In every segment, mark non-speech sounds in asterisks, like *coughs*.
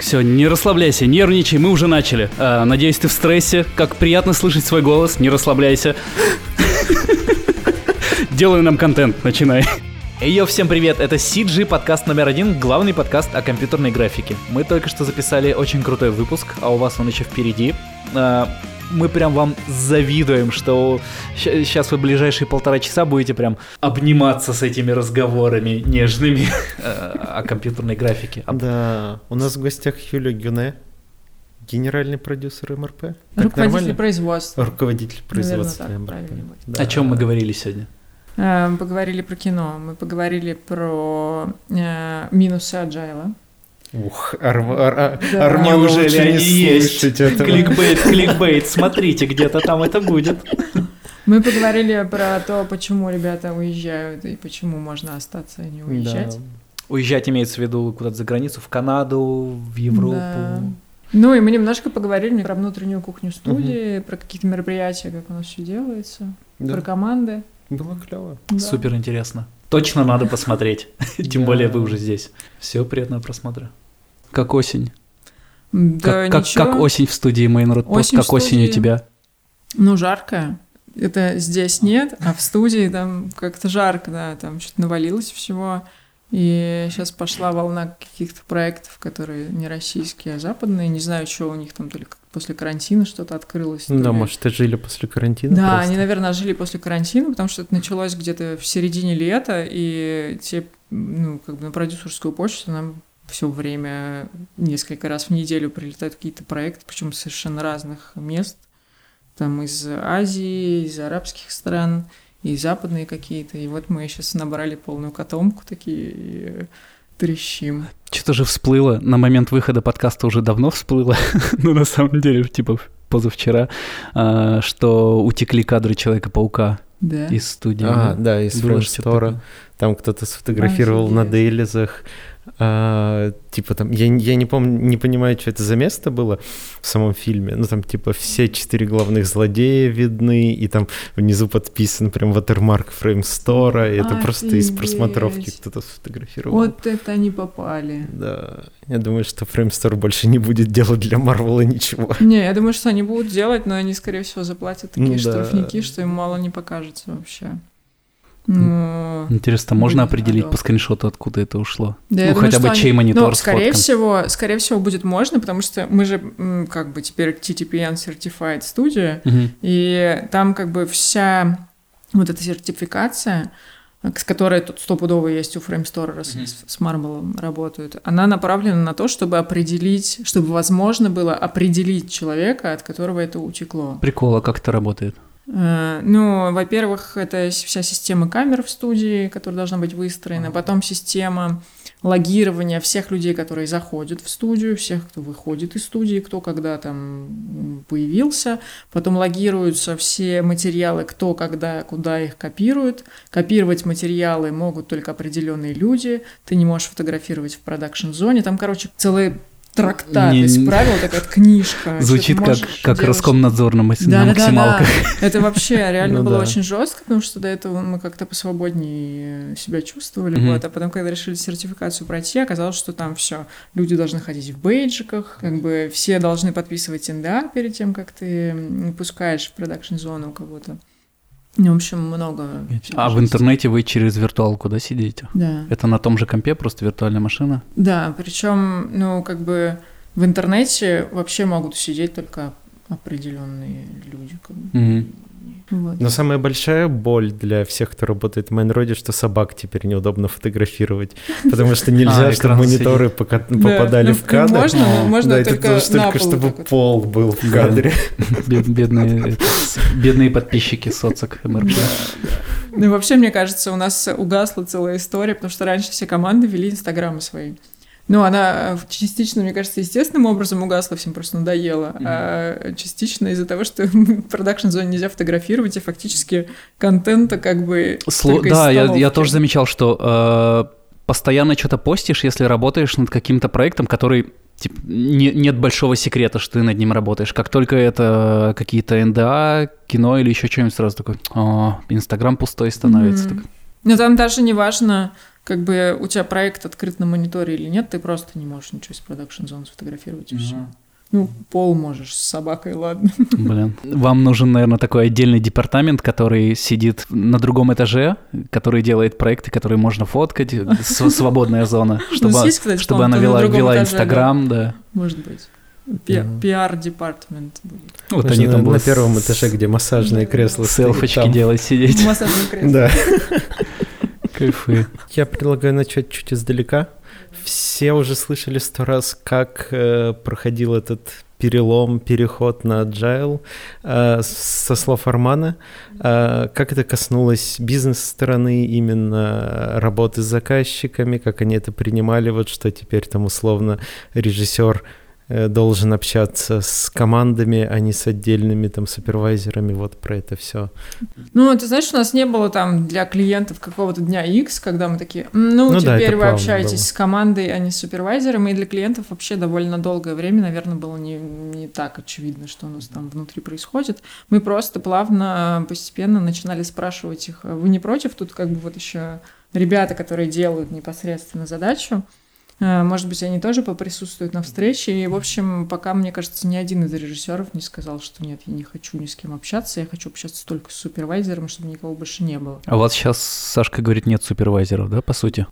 Все, не расслабляйся, нервничай, мы уже начали. А, надеюсь, ты в стрессе. Как приятно слышать свой голос, не расслабляйся. *laughs* Делай нам контент, начинай. Йо, всем привет, это CG, подкаст номер один, главный подкаст о компьютерной графике. Мы только что записали очень крутой выпуск, а у вас он еще впереди. А, мы прям вам завидуем, что сейчас вы ближайшие полтора часа будете прям обниматься с этими разговорами нежными *laughs* э, о компьютерной графике. Да, у нас в гостях Юлия Гюне, генеральный продюсер МРП. Так Руководитель нормально? производства. Руководитель производства Наверное, так МРП. Да. О чем мы говорили сегодня? Э, Мы поговорили про кино, мы поговорили про э, минусы Agile. Ух, Арм- Ар- Ар- Да. Неужели не они есть? этого. Кликбейт, кликбейт, смотрите, где-то там это будет. Мы поговорили про то, почему ребята уезжают и почему можно остаться, а не уезжать. Да. Уезжать имеется в виду куда-то за границу, в Канаду, в Европу. Да. Ну и мы немножко поговорили про внутреннюю кухню студии, про какие-то мероприятия, как у нас все делается, Да. про команды. Было клево. Да. Супер интересно. Точно надо посмотреть. *laughs* Тем более вы уже здесь. Все, приятного просмотра. Как осень. Да, как, как, ничего. как осень в студии Mainroad Post, как осень у тебя. Ну, жарко. Это здесь нет, а в студии там как-то жарко, да, там что-то навалилось всего. И сейчас пошла волна каких-то проектов, которые не российские, а западные. Не знаю, что у них там, то ли как после карантина что-то открылось. Ну да, ли- может, жили после карантина Да, просто? они, наверное, жили после карантина, потому что это началось где-то в середине лета, и те, ну, как бы на продюсерскую почту нам все время, несколько раз в неделю прилетают какие-то проекты, причем совершенно разных мест, там из Азии, из арабских стран, и западные какие-то. И вот мы сейчас набрали полную котомку такие и трещим. Что-то же всплыло. На момент выхода подкаста уже давно всплыло. *laughs* ну, на самом деле, типа позавчера, а, что утекли кадры Человека-паука Да. из студии. А, да, из такое. Там кто-то сфотографировал на дейлизах. А, типа там, я, я не помню, не понимаю, что это за место было в самом фильме. Ну там типа все четыре главных злодея видны, и там внизу подписан прям watermark фреймстора, и это просто из просмотровки кто-то сфотографировал. Вот это они попали. Да, я думаю, что фреймстор больше не будет делать для Марвела ничего. Не, я думаю, что они будут делать, но они, скорее всего, заплатят такие Ну да. штрафники, что им мало не покажется вообще. Ну, Интересно, можно Будет определить адок. по скриншоту, откуда это ушло? да, ну, думаю, хотя бы они- чей монитор Ну, скорее сфоткан. всего, скорее всего, будет можно, потому что мы же как бы теперь TTPN Certified студия, Мгм. и там как бы вся вот эта сертификация, э, с которой тут стопудово есть у Framestore, раз они с, с Marble работают, она направлена на то, чтобы определить, чтобы возможно было определить человека, от которого это утекло. Прикол, а как это работает? Э, Ну, во-первых, это вся система камер в студии, которая должна быть выстроена, потом система логирования всех людей, которые заходят в студию, всех, кто выходит из студии, кто когда там появился, потом логируются все материалы, кто когда, куда их копирует. Копировать материалы могут только определенные люди, ты не можешь фотографировать в продакшн-зоне, там, короче, целый трактат Не- из правил, такая вот книжка. Звучит как, как делать. Роскомнадзор на, мас- на Да, да, да, максималках. да. Это вообще *laughs* реально Ну было да. очень жестко, потому что до этого мы как-то посвободнее себя чувствовали. Мгм. Вот. А потом, когда решили сертификацию пройти, оказалось, что там все. Люди должны ходить в бейджиках, как бы все должны подписывать НДА перед тем, как ты пускаешь в продакшн-зону кого-то. Ну, в общем, много. А в интернете вы через виртуалку, да, сидите? Да. Это на том же компе, просто виртуальная машина? Да, причем, ну, как бы в интернете вообще могут сидеть только определенные люди. Как бы. Мгм. Вот. Но самая большая боль для всех, кто работает в Майнроде, что собак теперь неудобно фотографировать, потому что *laughs* нельзя, А, чтобы экран мониторы пока- попадали ну, в кадр. Можно, можно только только чтобы пол был в кадре. *laughs* Бед- Бедные, бедные подписчики соцок МРП. Ну, вообще, мне кажется, у нас угасла целая история, потому что раньше все команды вели инстаграмы свои. Ну, она э, частично, мне кажется, естественным образом угасла, всем просто надоело, а частично из-за того, что *laughs* в продакшн-зоне нельзя фотографировать, и фактически контента как бы Сло- Да, я, я тоже замечал, что э, постоянно что-то постишь, если работаешь над каким-то проектом, который типа, не- нет большого секрета, что ты над ним работаешь. Как только это какие-то НДА, кино или еще что-нибудь, сразу такой, о, Инстаграм пустой становится. Так, Но там даже не важно, как бы у тебя проект открыт на мониторе или нет, ты просто не можешь ничего из продакшн зон сфотографировать и все. Ну, пол можешь с собакой, ладно. *laughs* Блин. Вам нужен, наверное, такой отдельный департамент, который сидит на другом этаже, который делает проекты, которые можно фоткать, свободная зона, *laughs* чтобы, есть, кстати, чтобы она вела, на вела Инстаграм, да. Может быть. Пи- Пиар-департамент будет. Вот Можно они там на будут первом этаже, где массажные кресла стоят, селфочки там. делать, сидеть. Массажное *laughs* кресло. Да. Кайфы. Я предлагаю начать чуть издалека. Все уже слышали сто раз, как э, проходил этот перелом, переход на agile э, со слов Армана. Э, как это коснулось бизнес-стороны, именно работы с заказчиками, как они это принимали, вот что теперь там условно режиссер должен общаться с командами, а не с отдельными там супервайзерами, вот про это все. Ну, ты знаешь, у нас не было там для клиентов какого-то дня X, когда мы такие, «М, ну, Ну да, теперь это вы общаетесь было. с командой, а не с супервайзером, и для клиентов вообще довольно долгое время, наверное, было не, не так очевидно, что у нас там внутри происходит. Мы просто плавно, постепенно начинали спрашивать их, «А вы не против? Тут как бы вот еще ребята, которые делают непосредственно задачу, э, может быть, они тоже поприсутствуют на встрече. И, в общем, пока, мне кажется, ни один из режиссеров не сказал, что нет, я не хочу ни с кем общаться, я хочу общаться только с супервайзером, чтобы никого больше не было. А у вас сейчас, Сашка говорит, нет супервайзеров, да, по сути?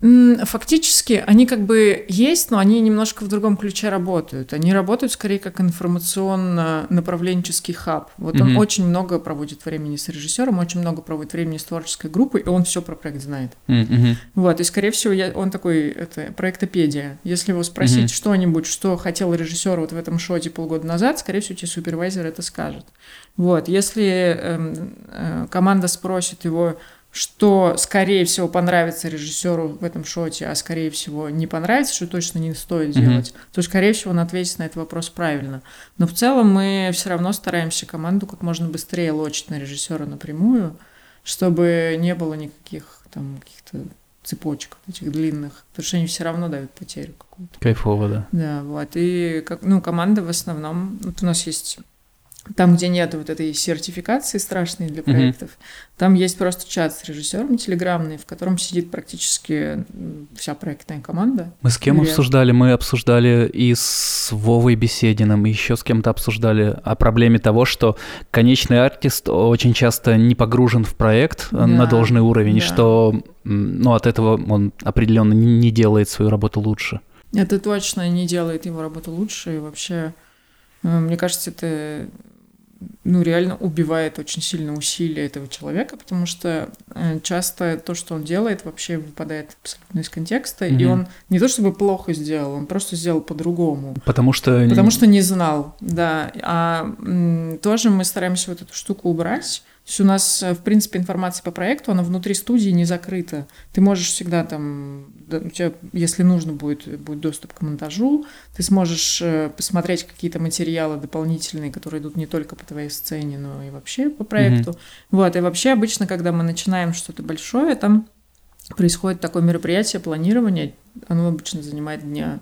Фактически они как бы есть, но они немножко в другом ключе работают. Они работают скорее как информационно-направленческий хаб. Вот он Мгм. очень много проводит времени с режиссером, очень много проводит времени с творческой группой, и он все про проект знает. Мгм. Вот, и, скорее всего, я, он такой, это, проектопедия. Если его спросить Мгм. что-нибудь, что хотел режиссер вот в этом шоте полгода назад, скорее всего, тебе супервайзер это скажет. Вот, если эм, э, команда спросит его, что, скорее всего, понравится режиссеру в этом шоте, а, скорее всего, не понравится, что точно не стоит Мгм. делать, то, скорее всего, он ответит на этот вопрос правильно. Но в целом мы все равно стараемся команду как можно быстрее лочить на режиссера напрямую, чтобы не было никаких там каких-то цепочек этих длинных, потому что они все равно дают потерю какую-то. Кайфово, да. Да, вот. И как, ну, команда в основном, вот у нас есть там, где нет вот этой сертификации страшной для проектов, там есть просто чат с режиссером телеграммный, в котором сидит практически вся проектная команда. Мы с кем Привет. обсуждали? Мы обсуждали и с Вовой Бесединым, и еще с кем-то обсуждали о проблеме того, что конечный артист очень часто не погружен в проект э, на Да, должный уровень, и да. что ну, от этого он определенно не не делает свою работу лучше. Это точно не делает его работу лучше, и вообще, э, мне кажется, это ну, реально убивает очень сильно усилия этого человека, потому что э, часто то, что он делает, вообще выпадает абсолютно из контекста, и Мгм. он не то чтобы плохо сделал, он просто сделал по-другому. Потому что... Потому что не знал, да. А тоже мы стараемся вот эту штуку убрать. То есть у нас, э, в принципе, информация по проекту, она внутри студии не закрыта. Ты можешь всегда там, у тебя, если нужно будет, будет доступ к монтажу, ты сможешь э, посмотреть какие-то материалы дополнительные, которые идут не только по твоей сцене, но и вообще по проекту. Вот, и вообще обычно, когда мы начинаем что-то большое, там происходит такое мероприятие, планирование, оно обычно занимает дня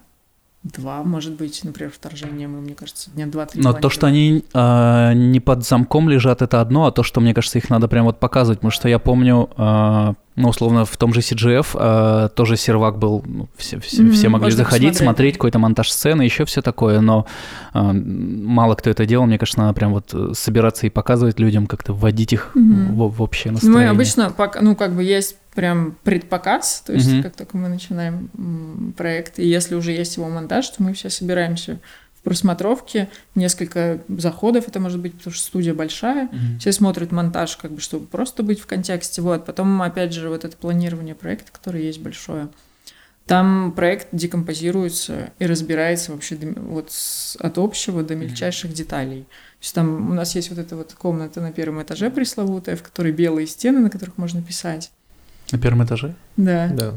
два, может быть, например, вторжение мы, мне кажется, дня два-три. Но то, что они а, не под замком лежат, это одно, а то, что, мне кажется, их надо прям вот показывать, потому что я помню, а, ну, условно, в том же CGF а, тоже сервак был, ну, все, все, Мгм, все могли заходить, посмотреть. смотреть какой-то монтаж сцены, еще все такое, но а, мало кто это делал, мне кажется, надо прям вот э, собираться и показывать людям, как-то вводить их Мгм. в, в общее настроение. Мы обычно, ну, как бы есть прям предпоказ, то есть Мгм. как только мы начинаем проект, и если уже есть его монтаж, то мы все собираемся в просмотровке, несколько заходов, это может быть, потому что студия большая, Мгм. все смотрят монтаж, как бы, чтобы просто быть в контексте, вот, потом, опять же, вот это планирование проекта, которое есть большое, там проект декомпозируется и разбирается вообще до- вот с- от общего до мельчайших деталей. То есть там у нас есть вот эта вот комната на первом этаже пресловутая, в которой белые стены, на которых можно писать. На первом этаже? Да. Да.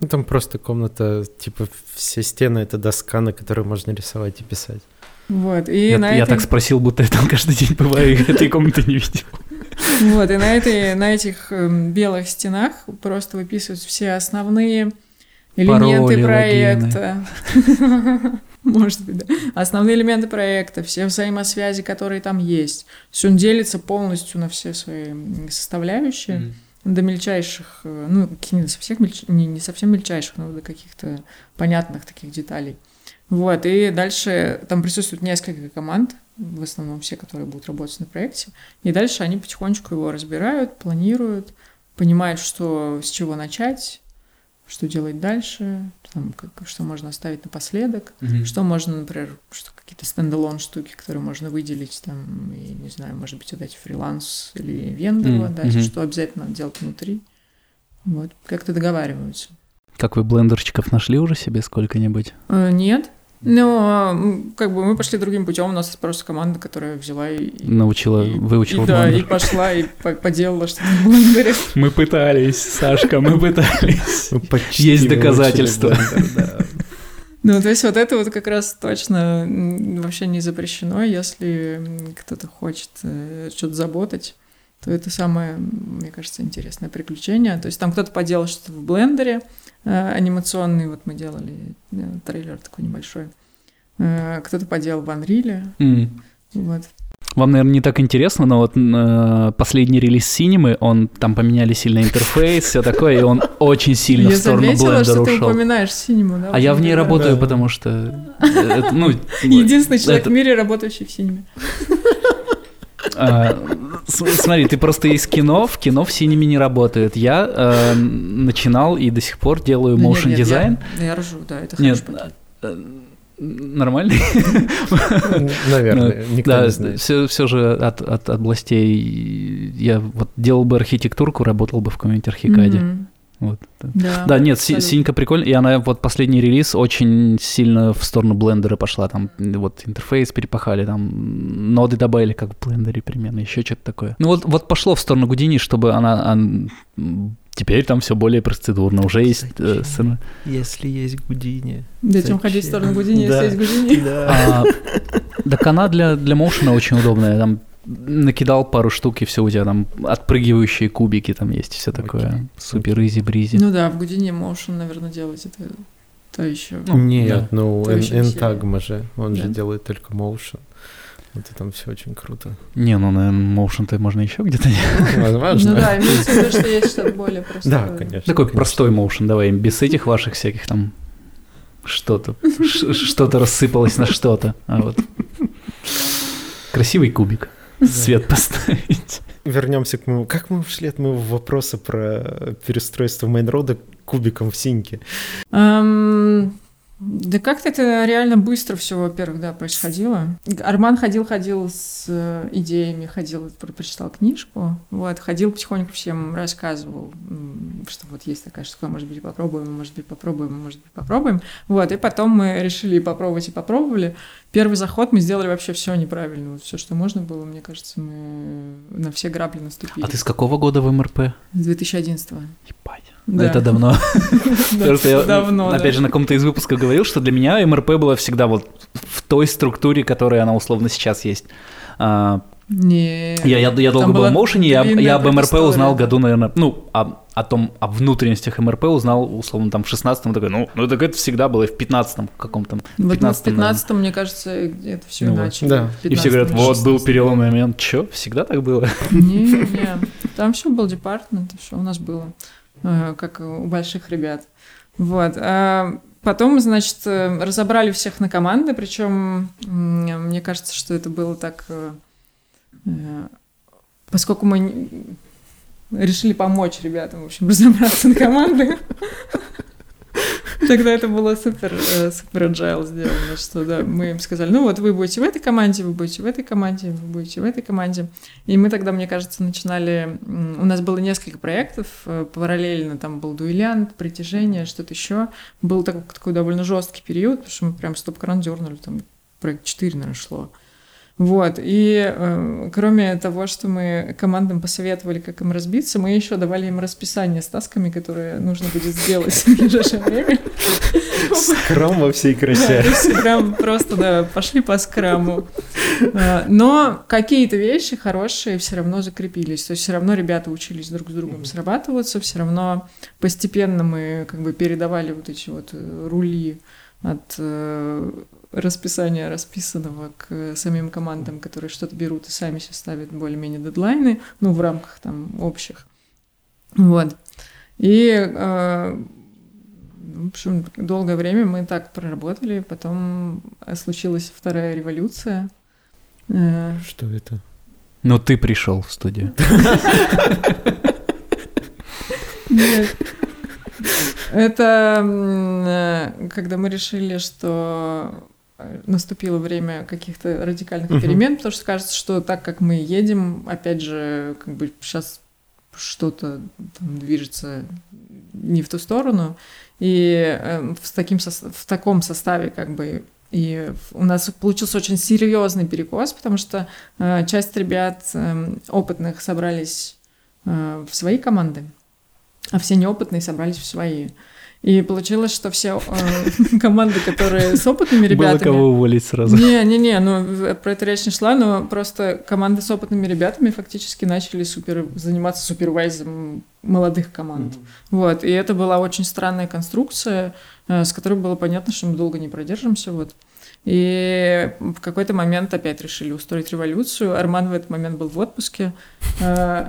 Ну, там просто комната, типа, все стены — это доска, на которой можно рисовать и писать. Вот. И Я, на я этой- так спросил, будто я там каждый день бываю, и этой комнаты не видел. Вот, и на, этой, на этих эм, белых стенах просто выписываются все основные элементы Пароли, проекта. Может быть, да. Основные элементы проекта, все взаимосвязи, которые там есть. Он делится полностью на все свои составляющие. До мельчайших, э, ну, не совсем, мельч... не, не совсем мельчайших, но до каких-то понятных таких деталей. Вот, и дальше там присутствует несколько команд, в основном все, которые будут работать на проекте, и дальше они потихонечку его разбирают, планируют, понимают, что с чего начать, что делать дальше, там, как, что можно оставить напоследок, mm-hmm. что можно, например, что какие-то стендалон штуки, которые можно выделить, там, и, не знаю, может быть, отдать фриланс или вендору mm-hmm. отдать, что обязательно делать внутри. Вот, как-то договариваются. Как вы блендерчиков нашли уже себе сколько-нибудь? Э, нет, ну, как бы мы пошли другим путем. У нас просто команда, которая взяла и... Научила, и, выучила и, Да, и пошла, и по поделала что-то в блендере. Мы пытались, Сашка, мы пытались. Есть доказательства. Ну, то есть вот это вот как раз точно вообще не запрещено, если кто-то хочет э, что-то заботать то это самое, мне кажется, интересное приключение. То есть там кто-то поделал что-то в блендере, анимационный, вот мы делали э, трейлер такой небольшой. Э, кто-то поделал в Unreal. Mm. Вот. Вам, наверное, не так интересно, но вот э, последний релиз Синемы, он там поменяли сильно интерфейс, все такое, и он *laughs* очень сильно в сторону блендера ушел. что ты упоминаешь Синему, да? А я в ней работаю, потому что... Ну, *laughs* Единственный человек в мире, работающий в Синеме. А, смотри, ты просто из кино, в кино в синеме не работает. Я э, начинал и до сих пор делаю motion дизайн. Я, я ржу, да, это Нет, э, нормальный? Наверное, ну, никто не знает. Все, все же от, от областей я вот делал бы архитектурку, работал бы в каком-нибудь архикаде. Mm-hmm. Вот. Да, да нет, абсолютно. синька прикольная, и она вот последний релиз очень сильно в сторону блендера пошла, там вот интерфейс перепахали, там ноды добавили, как в блендере примерно, еще что-то такое. Ну вот, вот пошло в сторону Гудини, чтобы она, она теперь там все более процедурно, уже есть... Э, сцена. Если есть Гудини. Зачем ходить в сторону Гудини, да. если есть Гудини? Да. А, так она для, для моушена очень удобная, там накидал пару штук, и все, у тебя там отпрыгивающие кубики там есть, все такое. Супер изи-бризи. Ну да, в Гудине Motion, наверное, делать это то еще. Ну, Нет, да, ну Entagma же, он да. же делает только Motion. Вот и там все очень круто. Не, ну, наверное, motion-то можно еще где-то делать. Возможно. Ну да, имеется в виду, что есть что-то более простое. Да, конечно. Такой простой motion, давай, без этих ваших всяких там что-то, что-то рассыпалось на что-то. А вот. Красивый кубик *laughs* свет поставить. Вернемся к моему... Как мы ушли от моего вопроса про перестройство мейнрода кубиком в синьке? Um, да как-то это реально быстро все, во-первых, да, происходило. Арман ходил-ходил с э, идеями, ходил, прочитал книжку, вот, ходил потихоньку всем рассказывал, что вот есть такая штука, может быть, попробуем, может быть, попробуем, может быть, попробуем. Вот, и потом мы решили попробовать и попробовали. Первый заход мы сделали вообще все неправильно. Вот все, что можно было, мне кажется, мы на все грабли наступили. А ты с какого года в МРП? С 2011 -го. Ебать. Да. *laughs* Это давно. Давно. Опять же, на каком-то из выпусков говорил, что для меня МРП была всегда вот в той структуре, которая она условно сейчас есть. А, не. Я, я, я долго был в моушене, я, я об МРП узнал году, наверное, ну, о, о том, о внутренностях МРП узнал, условно, там в 16-м, такой, ну, ну, так это всегда было, и в 15-м каком-то. В 15 в 15 мне кажется, это все ну, иначе. Да. И все говорят, вот, был переломный момент. Че, всегда так было? Не, не, там все был департмент, все у нас было, как у больших ребят. Вот. А потом, значит, э, разобрали всех на команды, причем мне кажется, что это было так э, Э, поскольку мы решили помочь ребятам, в общем, *laughs* разобраться на команды, Тогда это было супер, э, супер agile сделано, что да, мы им сказали, ну вот вы будете в этой команде, вы будете в этой команде, вы будете в этой команде. И мы тогда, мне кажется, начинали, у нас было несколько проектов э, параллельно, там был дуэлянт, притяжение, что-то еще. Был такой, такой довольно жесткий период, потому что мы прям стоп-кран дернули, там проект 4, наверное, шло. Вот, и э, кроме того, что мы командам посоветовали, как им разбиться, мы еще давали им расписание с тасками, которые нужно будет сделать в ближайшее время. Скрам во всей красе. Скрам просто, да, пошли по скраму. А, но какие-то вещи хорошие все равно закрепились. То есть все равно ребята учились друг с другом срабатываться, все равно постепенно мы как бы передавали вот эти вот э, рули от э, расписания расписанного к самим командам, которые что-то берут и сами себе ставят более-менее дедлайны, ну, в рамках там общих. Вот. И, э, в общем, долгое время мы так проработали, потом случилась вторая революция. Э, Что это? Но ты пришел в студию. Нет. Это э, когда мы решили, что наступило время каких-то радикальных uh-huh. перемен, потому что кажется, что так как мы едем, опять же, как бы сейчас что-то движется не в ту сторону, и э, в, таким, в таком составе как бы и у нас получился очень серьезный перекос, потому что э, часть ребят э, опытных собрались э, в свои команды, а все неопытные собрались в свои. И получилось, что все э, *laughs* команды, которые с опытными ребятами... Было кого уволить сразу. Не-не-не, ну про это речь не шла, но просто команды с опытными ребятами фактически начали супер, заниматься супервайзом молодых команд. Mm-hmm. Вот, и это была очень странная конструкция, э, с которой было понятно, что мы долго не продержимся, вот. И в какой-то момент опять решили устроить революцию. Арман в этот момент был в отпуске. Э,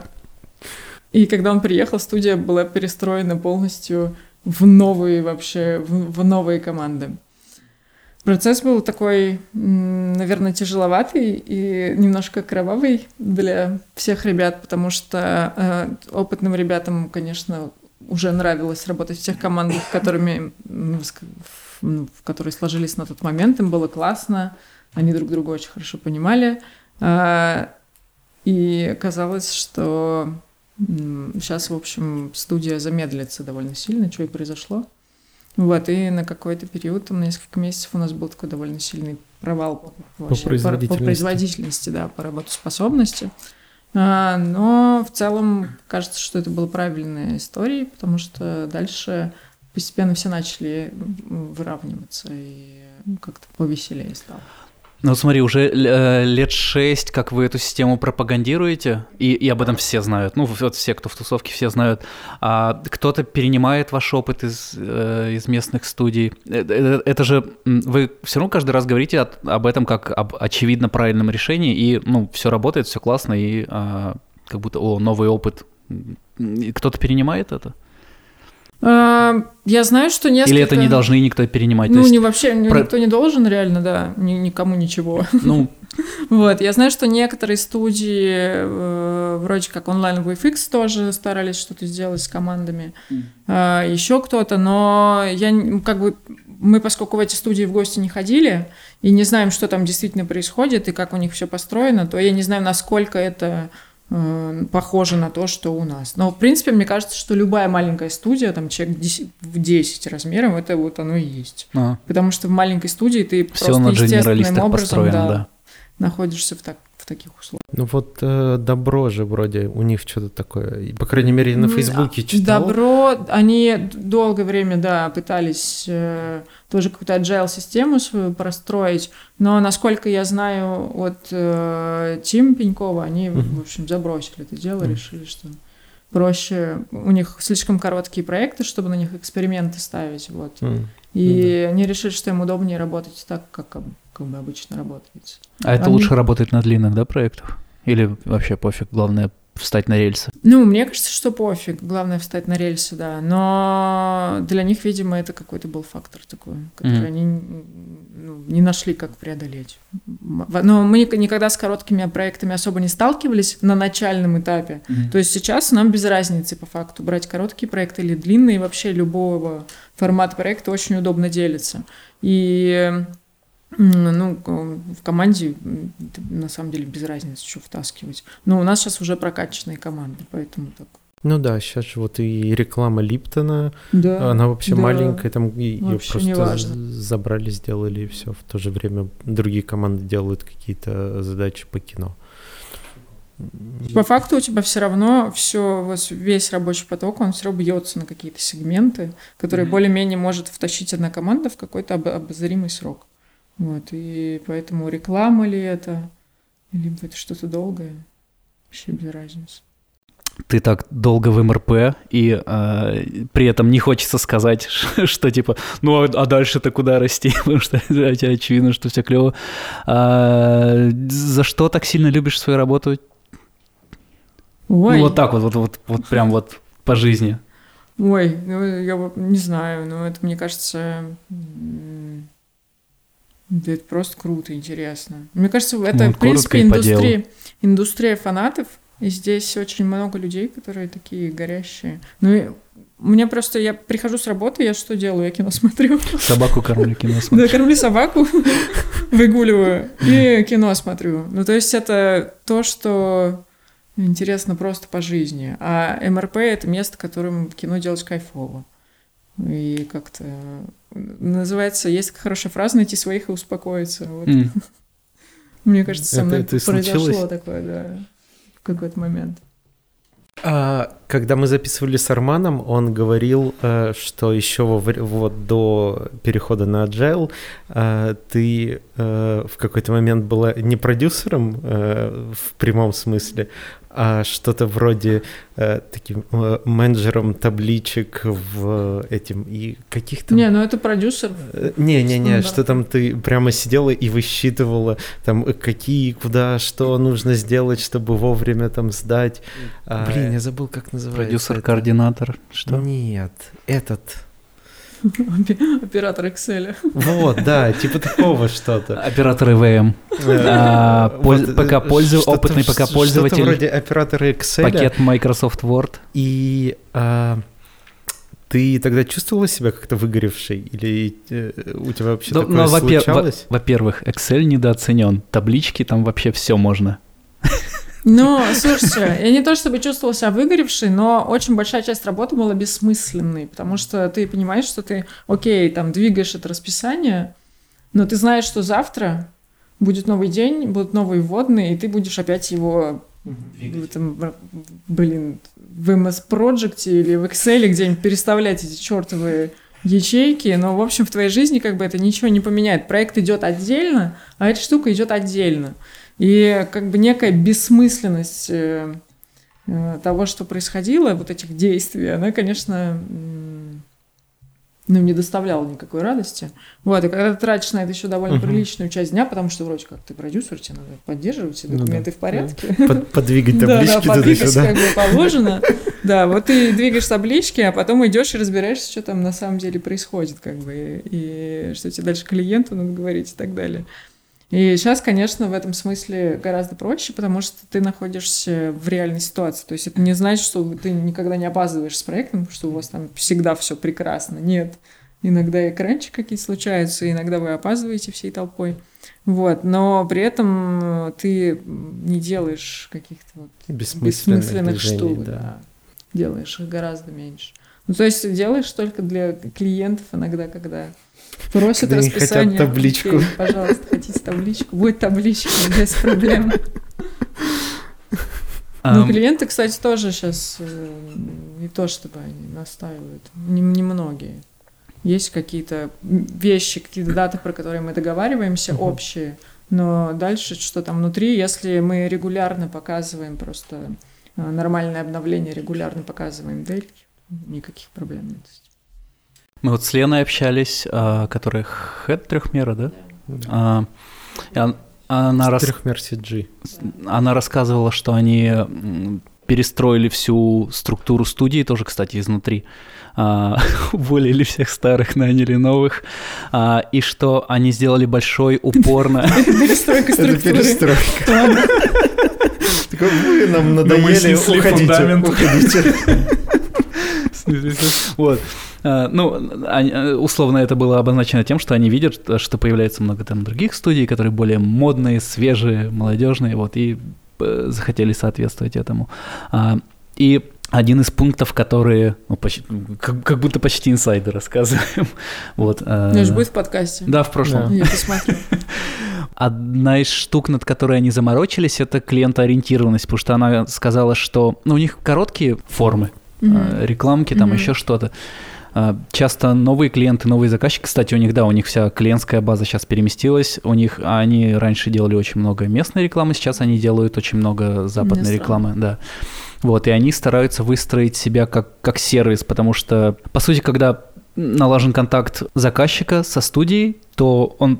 и когда он приехал, студия была перестроена полностью в новые вообще, в, в новые команды. Процесс был такой, наверное, тяжеловатый и немножко кровавый для всех ребят, потому что э, опытным ребятам, конечно, уже нравилось работать в тех командах, которыми, в которые сложились на тот момент, им было классно, они друг друга очень хорошо понимали. Э, и казалось, что Сейчас, в общем, студия замедлится довольно сильно, что и произошло. Вот, и на какой-то период, там, на несколько месяцев у нас был такой довольно сильный провал вообще, по, производительности. По, производительности, да, по работоспособности. А, но в целом кажется, что это было правильной историей, потому что дальше постепенно все начали выравниваться и как-то повеселее стало. Ну, смотри, уже э, лет шесть, как вы эту систему пропагандируете, и, и об этом все знают. Ну, вот все, кто в тусовке, все знают. А кто-то перенимает ваш опыт из, э, из местных студий. Это, э, это же вы все равно каждый раз говорите от, об этом как об очевидно правильном решении, и ну, все работает, все классно, и а, как будто, о, новый опыт. Кто-то перенимает это? А, я знаю, что несколько... Или это не должны никто перенимать? Ну, не вообще, Про... никто не должен, реально, да, ни, никому ничего. Ну... *laughs* вот, я знаю, что некоторые студии, э, вроде как онлайн VFX тоже старались что-то сделать с командами, а, еще кто-то, но я как бы... Мы, поскольку в эти студии в гости не ходили и не знаем, что там действительно происходит и как у них все построено, то я не знаю, насколько это Э, похоже на то, что у нас. Но, в принципе, мне кажется, что любая маленькая студия, там, человек в 10 размером, это вот оно и есть. А. Потому что в маленькой студии ты Все просто естественным образом да, да. находишься в, так, в таких условиях. Ну вот э, Добро же вроде у них что-то такое, по крайней мере, на Фейсбуке читал. Добро, они долгое время, да, пытались э, тоже какую-то agile-систему свою простроить, но, насколько я знаю от э, Тим Пенькова, они, mm-hmm. в общем, забросили это дело, mm-hmm. решили, что проще, у них слишком короткие проекты, чтобы на них эксперименты ставить, вот. Mm-hmm. И mm-hmm. они решили, что им удобнее работать так, как, как бы обычно работает. А это лучше работать на длинных, да, проектах? Или вообще пофиг, главное встать на рельсы? Ну, мне кажется, что пофиг. Главное встать на рельсы, да. Но для них, видимо, это какой-то был фактор такой, который mm-hmm. они ну, не нашли, как преодолеть. Но мы никогда с короткими проектами особо не сталкивались на начальном этапе. Mm-hmm. То есть сейчас нам без разницы по факту брать короткие проекты или длинные. Вообще любого формата проекта очень удобно делиться. И ну, в команде на самом деле без разницы, что втаскивать. Но у нас сейчас уже прокачанные команды, поэтому так. Ну да, сейчас же вот и реклама Липтона, да, она вообще да, маленькая, там ее просто забрали, сделали и все. В то же время другие команды делают какие-то задачи по кино. По факту у тебя все равно все, вот весь рабочий поток, он все равно бьется на какие-то сегменты, которые mm-hmm. более-менее может втащить одна команда в какой-то обозримый срок. Вот, и поэтому реклама ли это, либо это что-то долгое, вообще без разницы. Ты так долго в МРП, и э, при этом не хочется сказать, *laughs* что, что типа, ну а, а дальше-то куда расти, *laughs* потому что очевидно, что все клево. А, за что так сильно любишь свою работу? Ой. Ну вот так вот, вот, вот, вот прям вот по жизни? Ой, ну я не знаю, но это, мне кажется, да это просто круто, интересно. Мне кажется, это, ну, в принципе, индустрия, индустрия фанатов, и здесь очень много людей, которые такие горящие. Ну, и мне просто, я прихожу с работы, я что делаю? Я кино *laughs* смотрю. Собаку кормлю, кино смотрю. Да, кормлю собаку, *laughs* выгуливаю и кино смотрю. Ну, то есть это то, что интересно просто по жизни. А МРП — это место, которым кино делать кайфово. И как-то называется, есть хорошая фраза «найти своих и успокоиться». Вот. Mm. Мне кажется, со мной это, это произошло случилось? такое, да, в какой-то момент. А, когда мы записывали с Арманом, он говорил, э, что еще во, вот до перехода на Agile э, ты э, в какой-то момент была не продюсером в прямом смысле, а что-то вроде э, таким э, менеджером табличек в этим и каких-то... Не, ну это продюсер. Э, Не-не-не, что там ты прямо сидела и высчитывала там какие, куда, что нужно сделать, чтобы вовремя там сдать. А, Блин, я забыл, как называется. Продюсер-координатор, что? Нет, этот... *laughs* Оператор Excel. Вот, да, типа такого что-то. Оператор ИВМ. А, ПК пользователь, опытный ПК пользователь. Что-то вроде оператора Excel. Пакет Microsoft Word. И а, ты тогда чувствовала себя как-то выгоревшей? Или э, у тебя вообще да, такое случалось? Во-первых, Excel недооценен. Таблички там вообще все можно. Ну, *laughs* слушайте, я не то чтобы чувствовала себя выгоревшей, но очень большая часть работы была бессмысленной, потому что ты понимаешь, что ты, окей, там, двигаешь это расписание, но ты знаешь, что завтра будет новый день, будут новые вводные, и ты будешь опять его в этом, блин, в MS Project или в Excel где-нибудь переставлять эти чертовые ячейки, но, в общем, в твоей жизни как бы это ничего не поменяет. Проект идет отдельно, а эта штука идет отдельно. И как бы некая бессмысленность э, э, того, что происходило, вот этих действий, она, конечно, ну, не доставляла никакой радости. Вот, и когда ты тратишь на это еще довольно угу. приличную часть дня, потому что вроде как ты продюсер, тебе надо поддерживать, все документы ну, да. в порядке. Под, подвигать таблички *laughs* да, да, подвигать как бы положено. Да, вот ты двигаешь таблички, а потом идешь и разбираешься, что там на самом деле происходит, как бы, и что тебе дальше клиенту надо говорить и так далее. И сейчас, конечно, в этом смысле гораздо проще, потому что ты находишься в реальной ситуации. То есть это не значит, что ты никогда не опаздываешь с проектом, что у вас там всегда все прекрасно. Нет. Иногда экранчик какие-то случаются, иногда вы опаздываете всей толпой. Вот, но при этом ты не делаешь каких-то вот бессмысленных, бессмысленных штук, да. да. Делаешь их гораздо меньше. Ну, то есть делаешь только для клиентов иногда, когда Просят да расписание. хотят табличку. Окей, пожалуйста, хотите табличку? Будет табличка, *laughs* без проблем. Ну, клиенты, кстати, тоже сейчас э, не то, чтобы они настаивают. Немногие. Не Есть какие-то вещи, какие-то даты, про которые мы договариваемся, общие. Но дальше, что там внутри, если мы регулярно показываем просто э, нормальное обновление, регулярно показываем дельки, никаких проблем нет. Мы вот с Леной общались, а, которая хед трехмера, да? А, она рас... Трехмер CG. Она рассказывала, что они перестроили всю структуру студии, тоже, кстати, изнутри. А, *laughs* уволили всех старых, наняли новых. А, и что они сделали большой упор на... Перестройка *laughs* структуры. Это перестройка. Вы нам надоели, уходите, уходите. *laughs* Вот. А, ну, э, условно это было обозначено тем, что они видят, что появляется много там других студий, которые более модные, свежие, молодежные, вот, и э, захотели соответствовать этому. А, и один из пунктов, которые, ну, почти, как, как будто почти инсайды рассказываем. *laughs* вот, э, ну, же будет в подкасте. Да, в прошлом. Да. Я посмотрю. *laughs* Одна из штук, над которой они заморочились, это клиентоориентированность, потому что она сказала, что ну, у них короткие формы, mm-hmm. рекламки, там mm-hmm. еще что-то. А, часто новые клиенты, новые заказчики, кстати, у них, да, у них вся клиентская база сейчас переместилась, у них, они раньше делали очень много местной рекламы, сейчас они делают очень много западной Мне рекламы, да. Вот, и они стараются выстроить себя как, как сервис, потому что, по сути, когда налажен контакт заказчика со студией, то он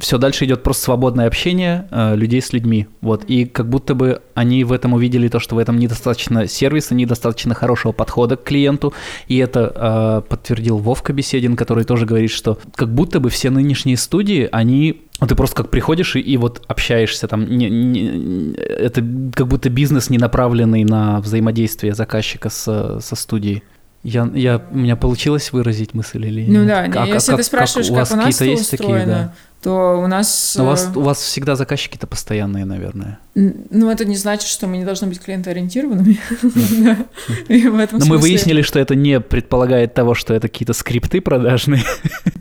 все дальше идет просто свободное общение э, людей с людьми. Вот. И как будто бы они в этом увидели то, что в этом недостаточно сервиса, недостаточно хорошего подхода к клиенту. И это э, подтвердил Вовка Беседин, который тоже говорит, что как будто бы все нынешние студии, они ну, ты просто как приходишь и, и вот общаешься там. Не, не, это как будто бизнес не направленный на взаимодействие заказчика с, со студией. Я, я, у меня получилось выразить мысль или ну, нет? Ну да, а, если как, ты спрашиваешь, как, как у, нас это устроено, такие, да? то у нас... Но у вас, э, у вас всегда заказчики-то постоянные, наверное. Ну, это не значит, что мы не должны быть клиентоориентированными. *laughs* Но мы выяснили, что это не предполагает того, что это какие-то скрипты продажные.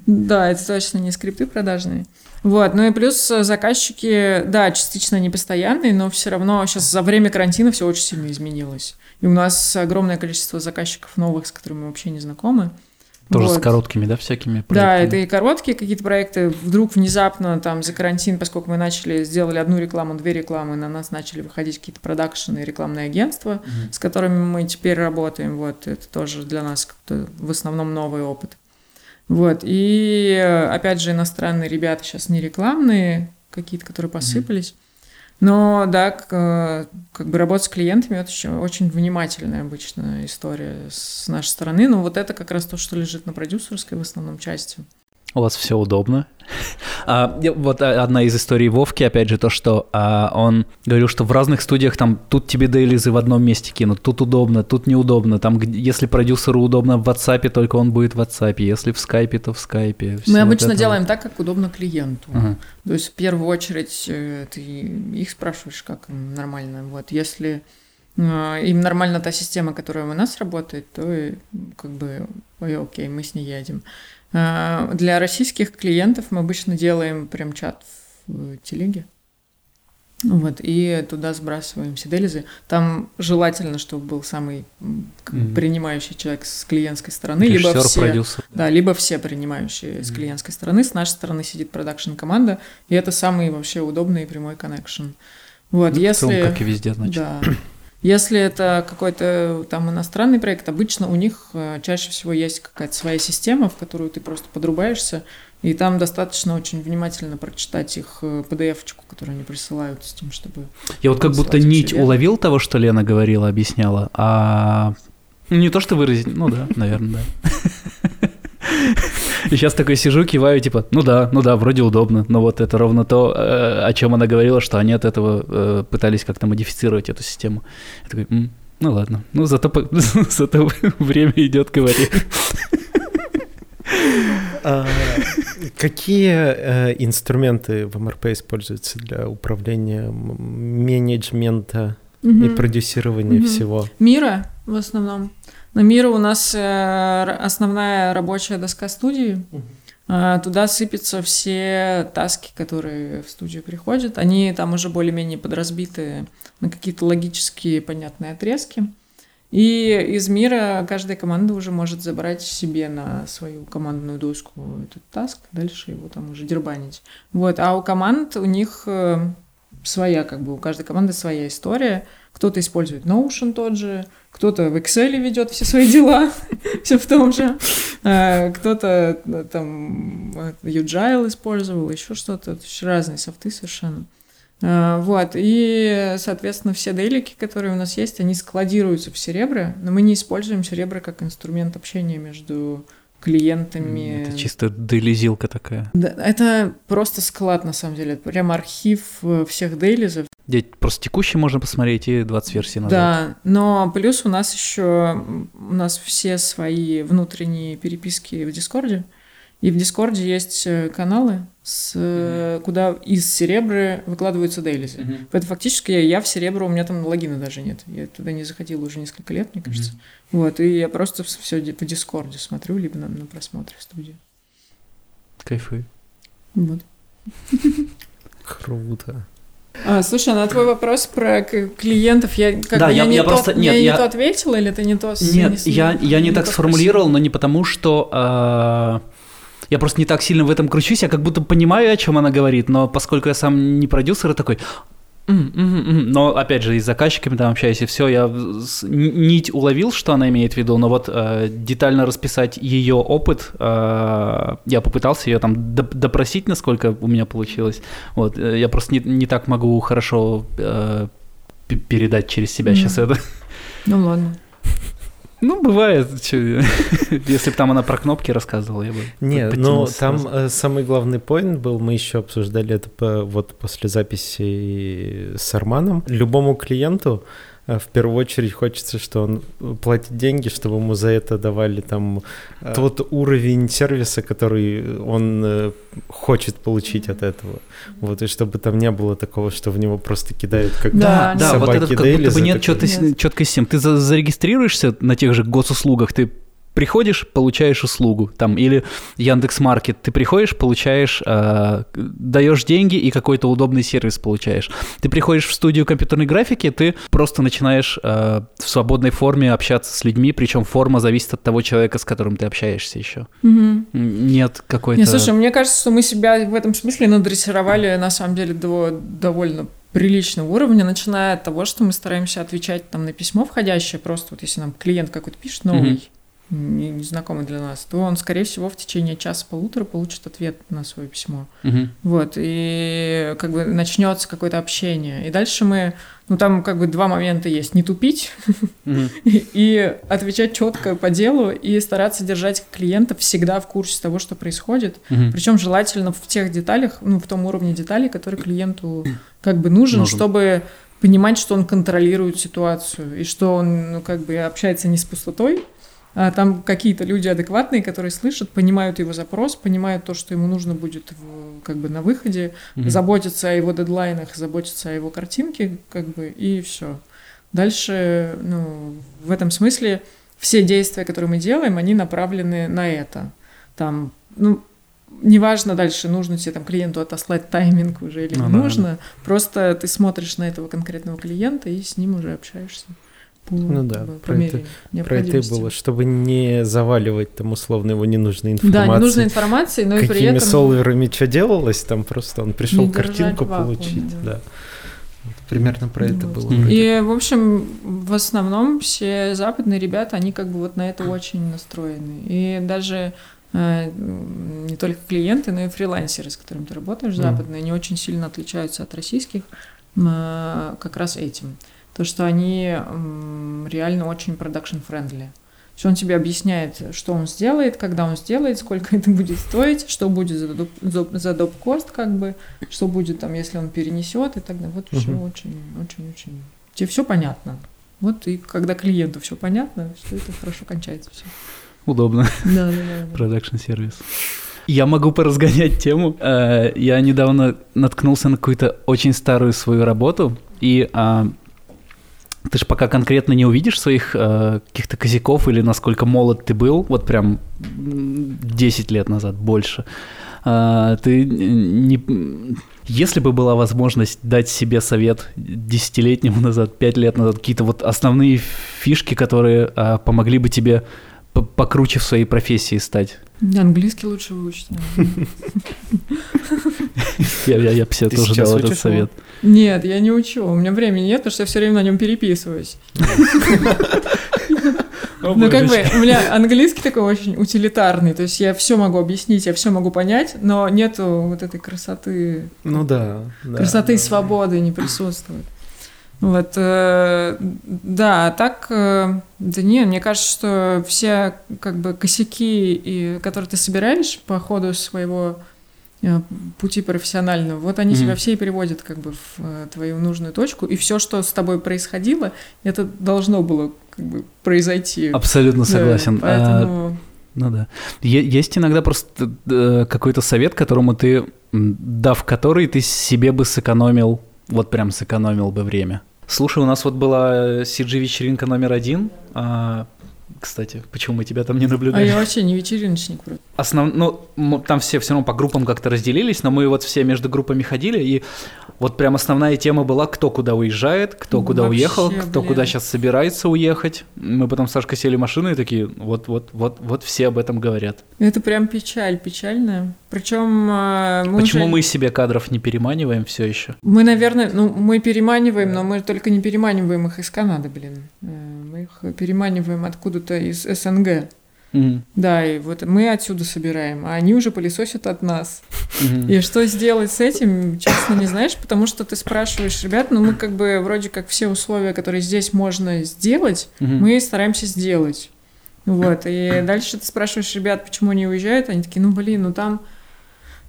Да, это точно не скрипты продажные. Вот, ну и плюс э, заказчики, да, частично непостоянные, но все равно сейчас за время карантина все очень сильно изменилось. И у нас огромное количество заказчиков новых, с которыми мы вообще не знакомы. Тоже вот. с короткими, да, всякими проектами? Да, это и короткие какие-то проекты. Вдруг внезапно там за карантин, поскольку мы начали, сделали одну рекламу, две рекламы, на нас начали выходить какие-то продакшены и рекламные агентства, угу. с которыми мы теперь работаем. Вот, это тоже для нас как-то в основном новый опыт. Вот, и опять же иностранные ребята сейчас не рекламные, какие-то, которые посыпались. Но да, как, как бы работа с клиентами это еще очень внимательная обычная история с нашей стороны. Но вот это как раз то, что лежит на продюсерской в основном части. У вас все удобно. А, вот одна из историй Вовки, опять же, то, что а, он говорил, что в разных студиях там тут тебе дейлизы в одном месте кинут, тут удобно, тут неудобно. Там, если продюсеру удобно в WhatsApp, только он будет в WhatsApp, если в Скайпе, то в Скайпе. Мы обычно вот делаем вот. так, как удобно клиенту. Ага. То есть в первую очередь э, ты их спрашиваешь, как им нормально. Вот если э, им нормально та система, которая у нас работает, то как бы, ой, окей, мы с ней едем. А, для российских клиентов мы обычно делаем прям чат в телеге. Вот, и туда сбрасываем все делизы. Там желательно, чтобы был самый mm-hmm. принимающий человек с клиентской стороны, Режиссер, либо все, продюсер. да, либо все принимающие mm-hmm. с клиентской стороны. С нашей стороны сидит продакшн команда, и это самый вообще удобный и прямой коннекшн. Вот, ну, если, целом, как и везде, значит. Да. Если это какой-то там иностранный проект, обычно у них э, чаще всего есть какая-то своя система, в которую ты просто подрубаешься, и там достаточно очень внимательно прочитать их э, PDF-очку, которую они присылают с тем, чтобы... Я вот как будто нить уловил того, что Лена говорила, объясняла, а ну, не то, что выразить, ну да, наверное, да. *laughs* И сейчас такой сижу, киваю, типа, ну да, ну да, вроде удобно, но вот это ровно то, э, о чем она говорила, что они от этого э, пытались как-то модифицировать эту систему. Я такой, М, ну ладно, ну зато, *laughs* зато время идет, говори. А, какие э, инструменты в МРП используются для управления менеджмента и продюсирования всего? Мира в основном. На Мира у нас э, основная рабочая доска студии. А, туда сыпятся все таски, которые в студию приходят. Они там уже более-менее подразбиты на какие-то логические понятные отрезки. И из мира каждая команда уже может забрать себе на свою командную доску этот таск, дальше его там уже дербанить. Вот. А у команд у них э, своя, как бы у каждой команды своя история. Кто-то использует Notion тот же, кто-то в Excel ведет все свои дела, *laughs* все в том же. А, кто-то э, там Agile использовал, еще что-то. Разные софты совершенно. А, вот, и, соответственно, все дейлики, которые у нас есть, они складируются в серебре, но мы не используем серебро как инструмент общения между клиентами. Это чисто дейлизилка такая. Да, это просто склад, на самом деле. Прям архив э, всех дейлизов. Где просто текущий можно посмотреть и 20 версий назад. Да, но плюс у нас еще у нас все свои внутренние переписки в Дискорде. И в Дискорде есть э, каналы, с, mm-hmm. куда из Cerebro выкладываются dailies. Mm-hmm. Поэтому фактически я, в Cerebro, у меня там логина даже нет. Я туда не заходила уже несколько лет, мне кажется. Mm-hmm. Вот, и я просто все в Дискорде смотрю, либо на, на просмотре студии. Кайфы. Вот. Круто. А, слушай, а на твой вопрос про клиентов я как да, бы я, я, не я то, просто нет, я, я не то ответила или ты не то Нет, не, я, я не, не так сформулировал, спросил. но не потому, что э, я просто не так сильно в этом кручусь, я как будто понимаю, о чем она говорит, но поскольку я сам не продюсер, я такой, Но, опять же, и с заказчиками там общаюсь, и все, я нить уловил, что она имеет в виду, но вот э, детально расписать ее опыт, э, я попытался ее там допросить, насколько у меня получилось. Вот, э, я просто не, не так могу хорошо э, передать через себя mm. сейчас это. Ну ладно. Ну, бывает. *laughs* Если бы там она про кнопки рассказывала, я бы Не, но там э, самый главный поинт был, мы еще обсуждали это вот после записи с Арманом. Любому клиенту в первую очередь хочется, что он платит деньги, чтобы ему за это давали там э, тот уровень сервиса, который он э, хочет получить от этого. Вот, и чтобы там не было такого, что в него просто кидают как да, да, вот это как будто бы нет четкой системы. Ты зарегистрируешься на тех же госуслугах, ты приходишь, получаешь услугу, там, или Яндекс Маркет, ты приходишь, получаешь, э, даешь деньги и какой-то удобный сервис получаешь. Ты приходишь в студию компьютерной графики, ты просто начинаешь э, в свободной форме общаться с людьми, причем форма зависит от того человека, с которым ты общаешься еще. Угу. Нет какой-то... Не, слушай, мне кажется, что мы себя в этом смысле надрессировали, на самом деле, до довольно приличного уровня, начиная от того, что мы стараемся отвечать там на письмо входящее, просто вот если нам клиент какой-то пишет новый, незнакомый для нас, то он, скорее всего, в течение часа-полутора получит ответ на свое письмо. Угу. Вот, и как бы начнется какое-то общение. И дальше мы, ну там как бы два момента есть. Не тупить угу. *laughs* и отвечать четко по делу и стараться держать клиента всегда в курсе того, что происходит. Угу. Причем желательно в тех деталях, ну в том уровне деталей, который клиенту *clears throat* как бы нужен, нужен. чтобы понимать, что он контролирует ситуацию и что он ну, как бы общается не с пустотой, там какие-то люди адекватные, которые слышат, понимают его запрос, понимают то, что ему нужно будет в, как бы на выходе, mm-hmm. заботятся о его дедлайнах, заботятся о его картинке, как бы, и все. Дальше, ну, в этом смысле все действия, которые мы делаем, они направлены на это. Там, ну, неважно дальше, нужно тебе там клиенту отослать тайминг уже или ну, не да, нужно, да. просто ты смотришь на этого конкретного клиента и с ним уже общаешься ну да, про это, про это было, чтобы не заваливать там условно его ненужной информацией. Да, ненужной информации, но и при этом... Какими солверами что делалось, там просто он пришел картинку вакуум, получить, да. да. Примерно про вот. это было. И, в общем, в основном все западные ребята, они как бы вот на это очень настроены. И даже э, не только клиенты, но и фрилансеры, с которыми ты работаешь, западные, mm. они очень сильно отличаются от российских э, как раз этим то, что они реально очень production-friendly. Что он тебе объясняет, что он сделает, когда он сделает, сколько *laughs* это будет стоить, что будет за доп, за доп- cost, как бы, что будет там, если он перенесет и так далее. Вот все очень, очень, очень. Тебе все понятно. Вот и когда клиенту все понятно, что это хорошо кончается все. Удобно. Да, да, да. Production service. Я могу поразгонять тему. Э, я недавно наткнулся на какую-то очень старую свою работу, и а, ты же пока конкретно не увидишь своих э, каких-то косяков или насколько молод ты был, вот прям 10 лет назад, больше. Э, ты не... Если бы была возможность дать себе совет десятилетнему назад, пять лет назад, какие-то вот основные фишки, которые э, помогли бы тебе покруче в своей профессии стать? Английский лучше выучить. *laughs* Я, я, я себе тоже дал этот совет. Нет, я не учу. У меня времени нет, потому что я все время на нем переписываюсь. *laughs* Ну, как бы, у меня английский такой очень утилитарный, то есть я все могу объяснить, я все могу понять, но нету вот этой красоты. Ну да. Красоты и свободы не присутствует. Вот, э, да, а так, э, да нет, мне кажется, что все как бы косяки, и, которые ты собираешь по ходу своего пути профессионального, вот они mm-hmm. тебя все и переводят как бы в э, твою нужную точку, и все, что с тобой происходило, это должно было как бы произойти. Абсолютно согласен. Да, поэтому... а, ну да. Есть иногда просто э, какой-то совет, которому ты, дав который, ты себе бы сэкономил, вот прям сэкономил бы время. Слушай, у нас вот была CG-вечеринка номер один. А, кстати, почему мы тебя там не А наблюдаем. я вообще не вечериночник просто. Основ... Ну, там все все равно по группам как-то разделились, но мы вот все между группами ходили, и вот прям основная тема была, кто куда уезжает, кто куда Вообще, уехал, кто блин. куда сейчас собирается уехать. Мы потом с Сашкой сели в машину и такие, вот, вот, вот, вот все об этом говорят. Это прям печаль, печальная. Причем э, мы Почему уже- мы себе кадров не переманиваем все еще? Мы, наверное, ну, мы переманиваем, но мы только не переманиваем их из Канады, блин. Э, Мы их переманиваем откуда-то из СНГ. Да, и вот мы отсюда собираем, а они уже пылесосят от нас. И что сделать с этим, честно, не знаешь, потому что ты спрашиваешь, ребят, ну мы как бы вроде как все условия, которые здесь можно сделать, мы стараемся сделать. Вот, и дальше ты спрашиваешь ребят, почему они уезжают, они такие, ну блин, ну там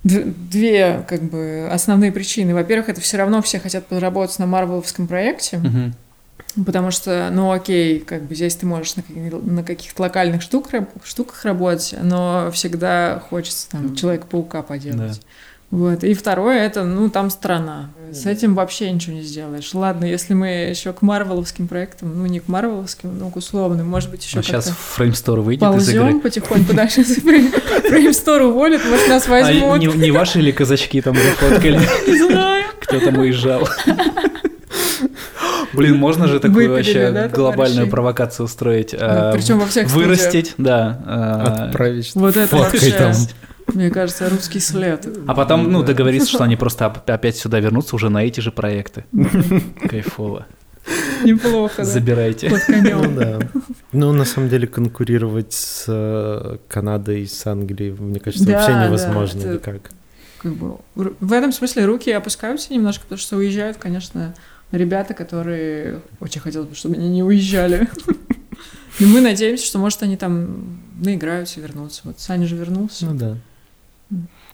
две как бы основные причины. Во-первых, это все равно все хотят поработать на марвеловском проекте, потому что, ну окей, как бы здесь ты можешь на, на каких-то локальных штук, штуках работать, но всегда хочется там Человека-паука поделать. Вот. И второе, это, ну, там страна. С этим вообще ничего не сделаешь. Ладно, если мы еще к марвеловским проектам, ну, не к марвеловским, но к условным, может быть, еще Ну, сейчас фреймстор выйдет из ползем игры. потихоньку дальше. Фреймстор уволит, может, нас А возьмут. не, не ваши ли казачки там зафоткали? Не знаю. Кто там уезжал? Блин, можно же такую Выпилили, вообще да, глобальную товарищи? провокацию устроить? а, Причем во всех Вырастить, да. а, Отправить Вот это вообще, там. мне кажется, русский след. А потом, ну, договориться, что они просто оп- опять сюда вернутся уже на эти же проекты. *laughs* Кайфово. Неплохо, да. Забирайте. Под Ну конем. да. Ну, на самом деле, конкурировать с э, Канадой и с Англией, мне кажется, Да, вообще да, невозможно это- никак. Как бы, в этом смысле руки опускаются немножко, потому что уезжают, конечно, ребята, которые очень хотелось бы, чтобы они не уезжали. И мы надеемся, что, может, они там наиграются и вернутся. Вот Саня же вернулся. Ну да.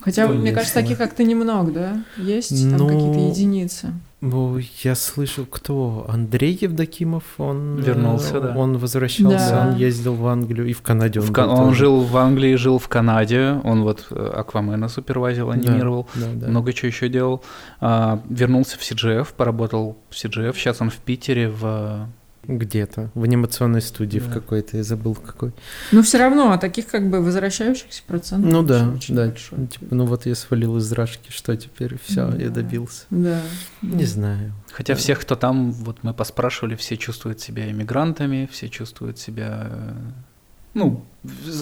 Хотя, ну, мне кажется, таких как-то немного, да? Есть там Ну, какие-то единицы. Ну, я слышал, кто? Андрей Евдокимов, он... э, Вернулся, да. Он возвращался, Да. он ездил в Англию и в Канаде он В Ка- был Он жил в Англии, жил в Канаде, он вот э, Аквамена супервайзил, Да, анимировал, да, да. много чего еще делал. А, Вернулся в CGF, поработал в CGF, сейчас он в Питере, в... Где-то, в анимационной студии в Да. какой-то, я забыл в какой. Но все равно таких как бы возвращающихся процентов Ну да, очень да. большой. Ну, Типа, ну вот я свалил из рашки, что теперь? Все, я Да. добился. Да. Не знаю. Хотя Да. всех, кто там, вот мы поспрашивали, все чувствуют себя иммигрантами, все чувствуют себя... Ну,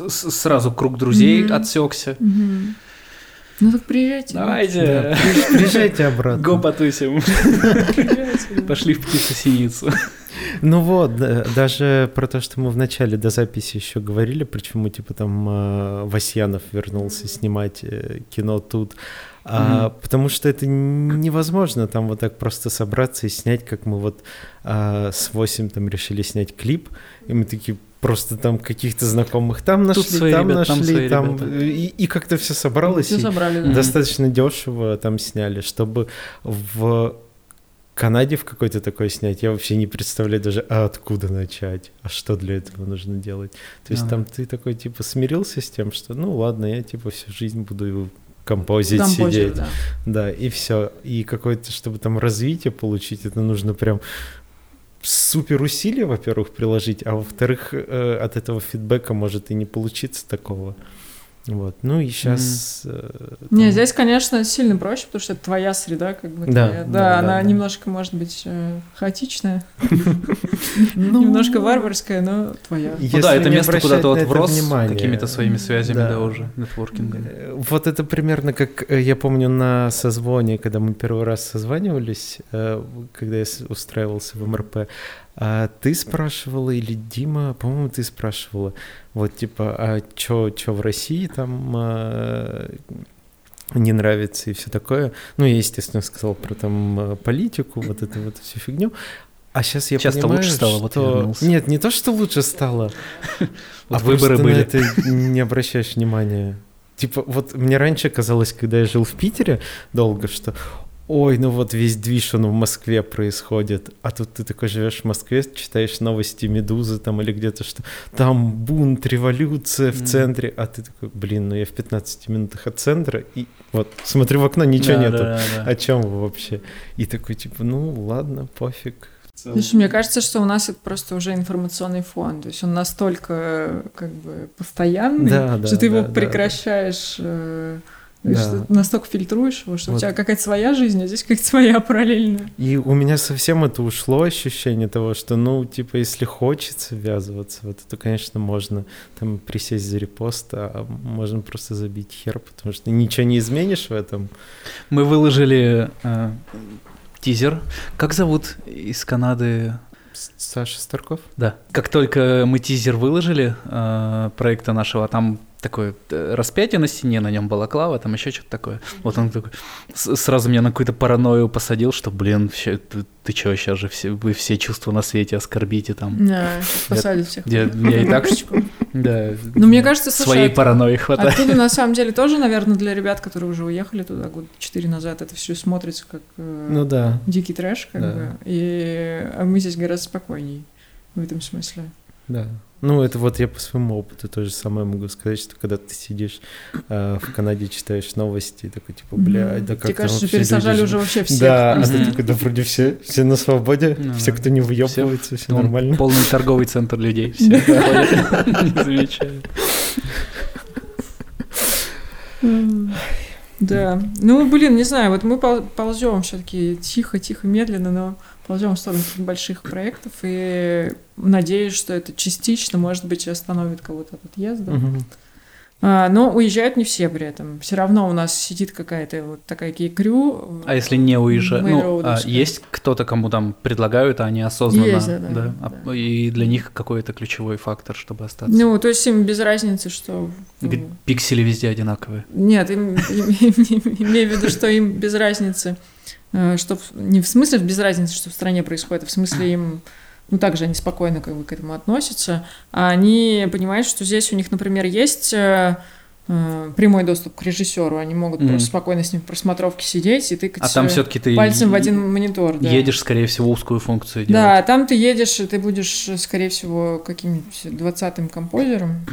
сразу круг друзей Мгм. отсекся. Мгм. Ну так приезжайте. Да, Давайте, приезж- приезжайте обратно. го потусим. да. Пошли в птицу-синицу. Ну вот, да, даже про то, что мы в начале до записи еще говорили, почему типа там э, Васьянов вернулся снимать э, кино тут. А, Потому что это невозможно там вот так просто собраться и снять, как мы вот а, с 8 там решили снять клип, и мы такие просто там каких-то знакомых там нашли, свои там ребята, там нашли, там, ребята. и, и как-то все собралось. Все и- собрали, да. Достаточно дешево там сняли, чтобы в Канаде в какой-то такой снять, я вообще не представляю даже, а откуда начать, а что для этого нужно делать. То есть Ага. там ты такой, типа, смирился с тем, что, ну ладно, я, типа, всю жизнь буду композить, Композер, сидеть. да. Да, и все. И какое-то, чтобы там развитие получить, это нужно прям супер усилия, во-первых, приложить, а во-вторых, э, от этого фидбэка может и не получиться такого. Вот. Ну и сейчас... Не, здесь, конечно, сильно проще, потому что это твоя среда, как бы. Да, твоя. да, Да, да, она да. немножко, может быть, э, хаотичная, *laughs* *laughs* Ну, немножко варварская, но твоя. Ну да, это место куда-то вот врос какими-то своими связями, Да. уже, нетворкингами. Э, Вот это примерно как э, я помню на созвоне, когда мы первый раз созванивались, э, когда я устраивался в МРП, а ты спрашивала или Дима, по-моему, ты спрашивала, вот типа, а чё, чё в России там э, не нравится и все такое. Ну, я, естественно, сказал про там э, политику, вот эту вот всю фигню. А сейчас я Сейчас-то понимаю, лучше стало, вот что... вернулся. Нет, не то, что лучше стало, *laughs* Вот а выборы были. это не обращаешь внимания. Типа, вот мне раньше казалось, когда я жил в Питере долго, что ой, ну вот весь движ, он в Москве происходит, а тут ты такой живешь в Москве, читаешь новости Медузы там или где-то, что там бунт, революция в Мгм. центре, а ты такой, блин, ну я в 15 минутах от центра, и вот смотрю в окно, ничего Да, нету. да, да. О чем вы вообще? И такой, типа, ну ладно, пофиг. Слушай, мне кажется, что у нас это просто уже информационный фон. То есть он настолько как бы постоянный, Да, да, что ты его да, да, прекращаешь, э, то есть Да. ты настолько фильтруешь его, что у Вот. тебя какая-то своя жизнь, а здесь какая-то своя *laughs* параллельная. И у меня совсем это ушло, ощущение того, что, ну, типа, если хочется ввязываться в это, то, конечно, можно там присесть за репост, а можно просто забить хер, потому что ничего не изменишь в этом. Мы выложили э, тизер. Как зовут из Канады? Саша Старков? Да. Как только мы тизер выложили э, проекта нашего, там такое э, распятие на стене, на нем балаклава, там еще что-то такое. Вот он такой сразу меня на какую-то паранойю посадил, что, блин, вообще, ты, ты что, сейчас же все, вы все чувства на свете оскорбите там. Да, посадят всех. Я, я и так. Да, Ну, мне кажется, слушай, своей от- паранойи хватает. Оттуда, на самом деле, тоже, наверное, для ребят, которые уже уехали туда год четыре назад, это все смотрится как э, Ну да. дикий трэш, как Да. бы. И а мы здесь гораздо спокойней в этом смысле. Да. Ну, это вот я по своему опыту то же самое могу сказать, что когда ты сидишь э, в Канаде, читаешь новости, и такой, типа, блядь, да Тебе как там кажется, что вообще пересажали люди уже вообще всех. Да, а ты такой, да вроде все, все на свободе, Ну все, кто не выебывается, все Он нормально. Полный торговый центр людей. *laughs* Все не замечают. М, Да. Ну, блин, не знаю, вот мы пол- ползем все-таки тихо, тихо, медленно, но ползем в сторону больших проектов и надеюсь, что это частично, может быть, и остановит кого-то от отъезда. Мгм. А, но уезжают не все при этом. Все равно у нас сидит какая-то вот такая кей-крю. А если не уезжать? Ну, а есть кто-то, кому там предлагают, а они осознанно... Есть, да, да, А- да. И для них какой-то ключевой фактор, чтобы остаться. Ну, то есть им без разницы, что... ну, Пиксели везде одинаковые. Нет, им, *laughs* им- им- имею в виду, что им без разницы, что в- не в смысле без разницы, что в стране происходит, а в смысле им, ну, также они спокойно как бы к этому относятся, а они понимают, что здесь у них, например, есть э, э, прямой доступ к режиссеру, они могут Мгм. просто спокойно с ним в просмотровке сидеть и тыкать А там э, все-таки ты пальцем в один монитор. Да. едешь, скорее всего, узкую функцию делать. Да, там ты едешь, и ты будешь, э, скорее всего, каким-нибудь двадцатым композером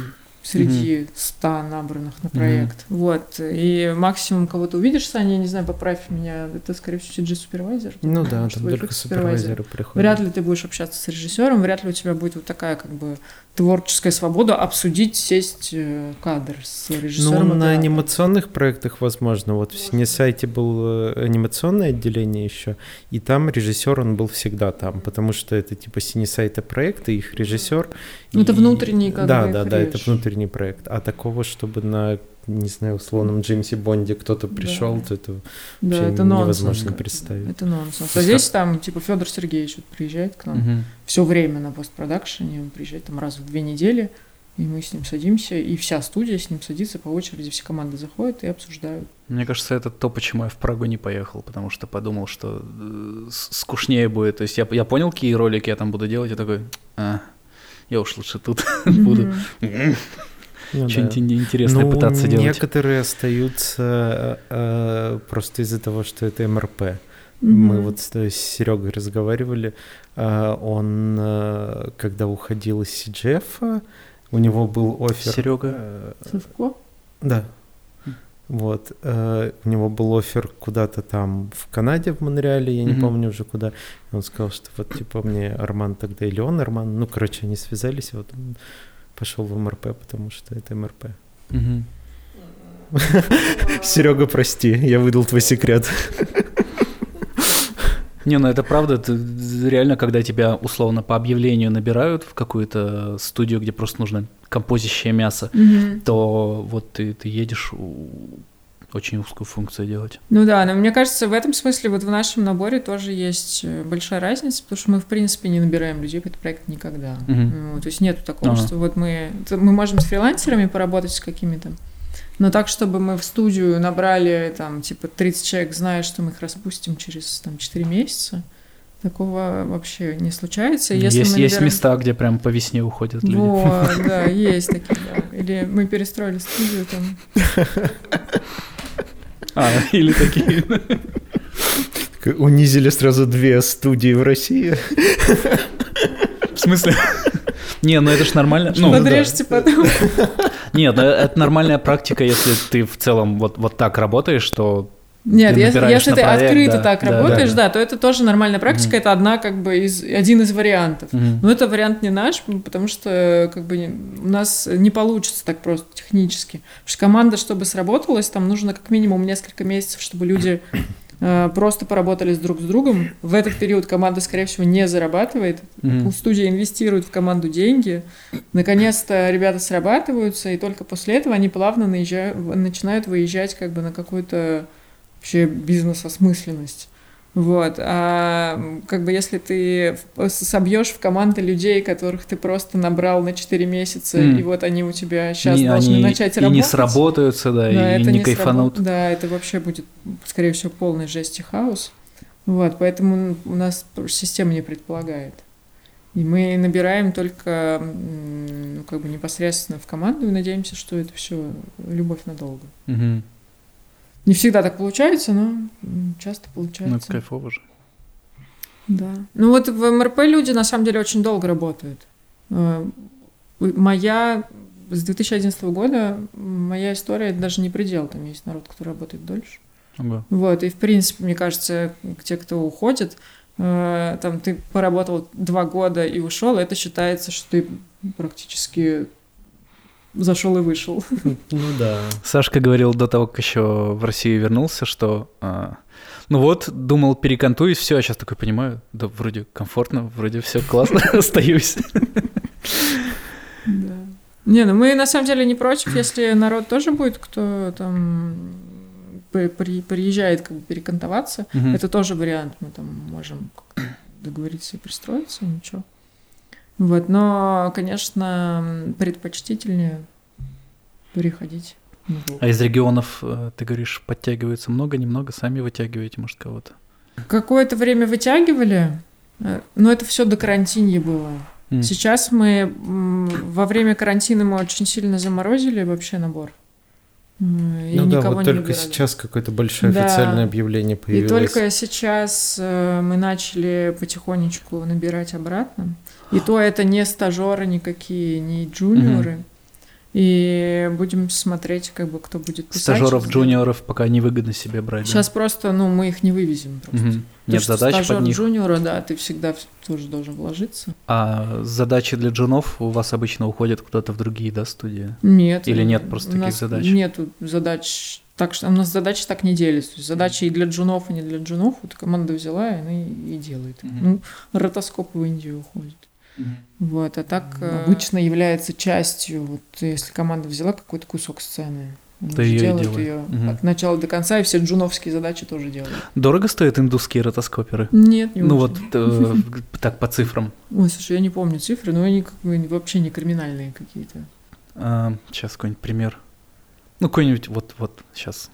среди ста набранных на проект. Вот. И максимум кого-то увидишь, Саня, я не знаю, поправь меня, это, скорее всего, CG-супервайзер. Ну да, там только супервайзер. супервайзеры приходят. Вряд ли ты будешь общаться с режиссером, вряд ли у тебя будет вот такая как бы творческая свобода обсудить, сесть э, кадр с режиссером. Ну, на анимационных проектах возможно. Вот в Синесайте был э, анимационное отделение еще, и там режиссер, он был всегда там, потому что это типа Синесайта проект, и их режиссер. Ну, это и- внутренний, как Да, да, да, это внутренний проект. А такого, чтобы на, не знаю, условном Джеймсе Бонде кто-то Да. пришел, то это Да, вообще это нонсенс. невозможно бы. представить. Это нонсенс. А здесь там, типа, Федор Сергеевич вот приезжает к нам. Мгм. все время на постпродакшене, он приезжает там раз в две недели, и мы с ним садимся, и вся студия с ним садится по очереди, все команды заходят и обсуждают. Мне кажется, это то, почему я в Прагу не поехал, потому что подумал, что э, скучнее будет. То есть я, я понял, какие ролики я там буду делать, я такой, «А, я уж лучше тут *laughs* буду. Ну, что-нибудь да. интересное Ну, пытаться делать. некоторые остаются э, просто из-за того, что это МРП. Мы Мгм. вот с Серегой разговаривали, а, он, э, когда уходил из CGF, у него был офер... Серега? э, Сывко? Да. Вот. э, У него был офер куда-то там в Канаде, в Монреале, я не Мгм. помню уже куда. И он сказал, что вот типа мне Арман тогда, или он Арман, ну, короче, они связались, и вот он пошел в МРП, потому что это МРП. *laughs* Серега, прости, я выдал твой секрет. Не, ну это правда, ты реально, когда тебя условно по объявлению набирают в какую-то студию, где просто нужно композящее мясо, то вот ты, ты едешь у- очень узкую функцию делать. Ну да, но мне кажется, в этом смысле вот в нашем наборе тоже есть э, большая разница, потому что мы, в принципе, не набираем людей в этот проект никогда. Ну, то есть нету такого, Ага. что вот мы... Мы можем с фрилансерами поработать с какими-то, но так, чтобы мы в студию набрали там типа 30 человек, зная, что мы их распустим через там 4 месяца, такого вообще не случается. Если есть мы есть набираем- места, где прям по весне уходят люди. Вот, да, *laughs* есть такие, да. Или мы перестроили студию там. *laughs* А, или такие. Унизили сразу две студии в России. В смысле? Не, ну это ж нормально. Ну, Подрежьте потом. Нет, ну это нормальная практика, если ты в целом вот, вот так работаешь, что Нет, если, если ты проект, открыто да, так да, да, работаешь, да. да, то это тоже нормальная практика. Это одна как бы из один из вариантов. Мгм. Но это вариант не наш, потому что как бы у нас не получится так просто технически. Потому что команда, чтобы сработалась, там нужно как минимум несколько месяцев, чтобы люди *coughs* э, просто поработали с друг с другом. В этот период команда, скорее всего, не зарабатывает. Мгм. Студия инвестирует в команду деньги. Наконец-то ребята срабатываются, и только после этого они плавно наезжают, начинают выезжать как бы на какую-то вообще бизнес-осмысленность. Вот. А как бы если ты собьешь в команды людей, которых ты просто набрал на 4 месяца, М. и вот они у тебя сейчас Не- должны они начать и работать. не сработаются, да, Да, и это не не кайфанут. сработ- Да, это вообще будет, скорее всего, полный жесть и хаос. Вот, поэтому у нас система не предполагает. И мы набираем только ну, как бы непосредственно в команду и надеемся, что это все любовь надолго. Мгм. Не всегда так получается, но часто Ну, это получается. кайфово же. Да. Ну вот в МРП люди на самом деле очень долго работают. Э, Моя с 2011 года моя история это даже не предел, там есть народ, который работает дольше. Ого. Вот, и в принципе, мне кажется, те, кто уходит, э, там ты поработал два года и ушел, это считается, что ты практически зашел и вышел. *laughs* Ну да. Сашка говорил до того, как еще в Россию вернулся, что а, ну вот, думал, перекантуюсь, все, а сейчас такой понимаю, да вроде комфортно, вроде все классно, *laughs* остаюсь. Да. Не, ну мы на самом деле не против, если народ тоже будет, кто там при- при- приезжает как бы перекантоваться. Это тоже вариант, мы там можем как-то договориться и пристроиться, ничего. Вот, но, конечно, предпочтительнее переходить. А из регионов, э, ты говоришь, подтягивается много, немного, сами вытягиваете, может, кого-то? Какое-то время вытягивали, э, но это все до карантинья было. М. Сейчас мы во время карантина мы очень сильно заморозили вообще набор. И ну да, вот только выбирали. сейчас какое-то большое Да. официальное объявление И появилось. только сейчас э, мы начали потихонечку набирать обратно. И то это не стажеры никакие, не джуниоры. И будем смотреть, как бы кто будет писать. Стажеров, джуниоров пока невыгодно себе брать. да? Сейчас просто, ну, мы их не вывезем просто. Мгм. Нет Потому что задач стажер под них. джуниора, да, ты всегда тоже должен вложиться. А задачи для джунов у вас обычно уходят куда-то в другие, да, студии? Нет. Или нет просто таких задач? Нету задач. Так что у нас задачи так не делятся. То есть задачи и для джунов, и не для джунов. Вот команда взяла, и она и, делает. Мгм. Ну, ротоскоп в Индию уходит. Вот, а так э, обычно является частью, вот если команда взяла какой-то кусок сцены, он Ты делает делай. ее Мгм. от начала до конца, и все джуновские задачи тоже делают. Дорого стоят индусские ротоскоперы? Нет, не ну очень. вот э, *laughs* так по цифрам. Ой, слушай, я не помню цифры, но они вообще не криминальные какие-то. сейчас какой-нибудь пример. Ну какой-нибудь вот вот сейчас.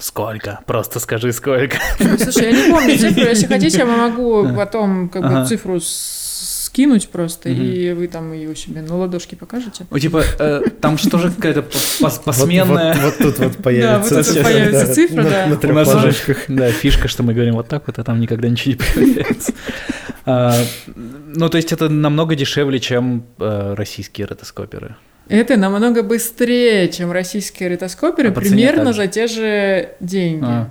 Сколько? Просто скажи сколько. Слушай, я не помню *laughs* цифру, если хотите, я могу потом как бы Ага. цифру с- скинуть просто, Мгм. и вы там ее себе на ладошке покажете. Ну типа э, там же какая-то пос- Вот- посменная. Вот, вот тут вот *laughs* появится, вот тут цифра, появится да, цифра, на- да. на трехлажечках. да, фишка, что мы говорим вот так вот, а там никогда ничего не *laughs* появляется. А, Ну, то есть это намного дешевле, чем э, российские ротоскоперы. Это намного быстрее, чем российские ретоскоперы, А примерно за те же деньги. А.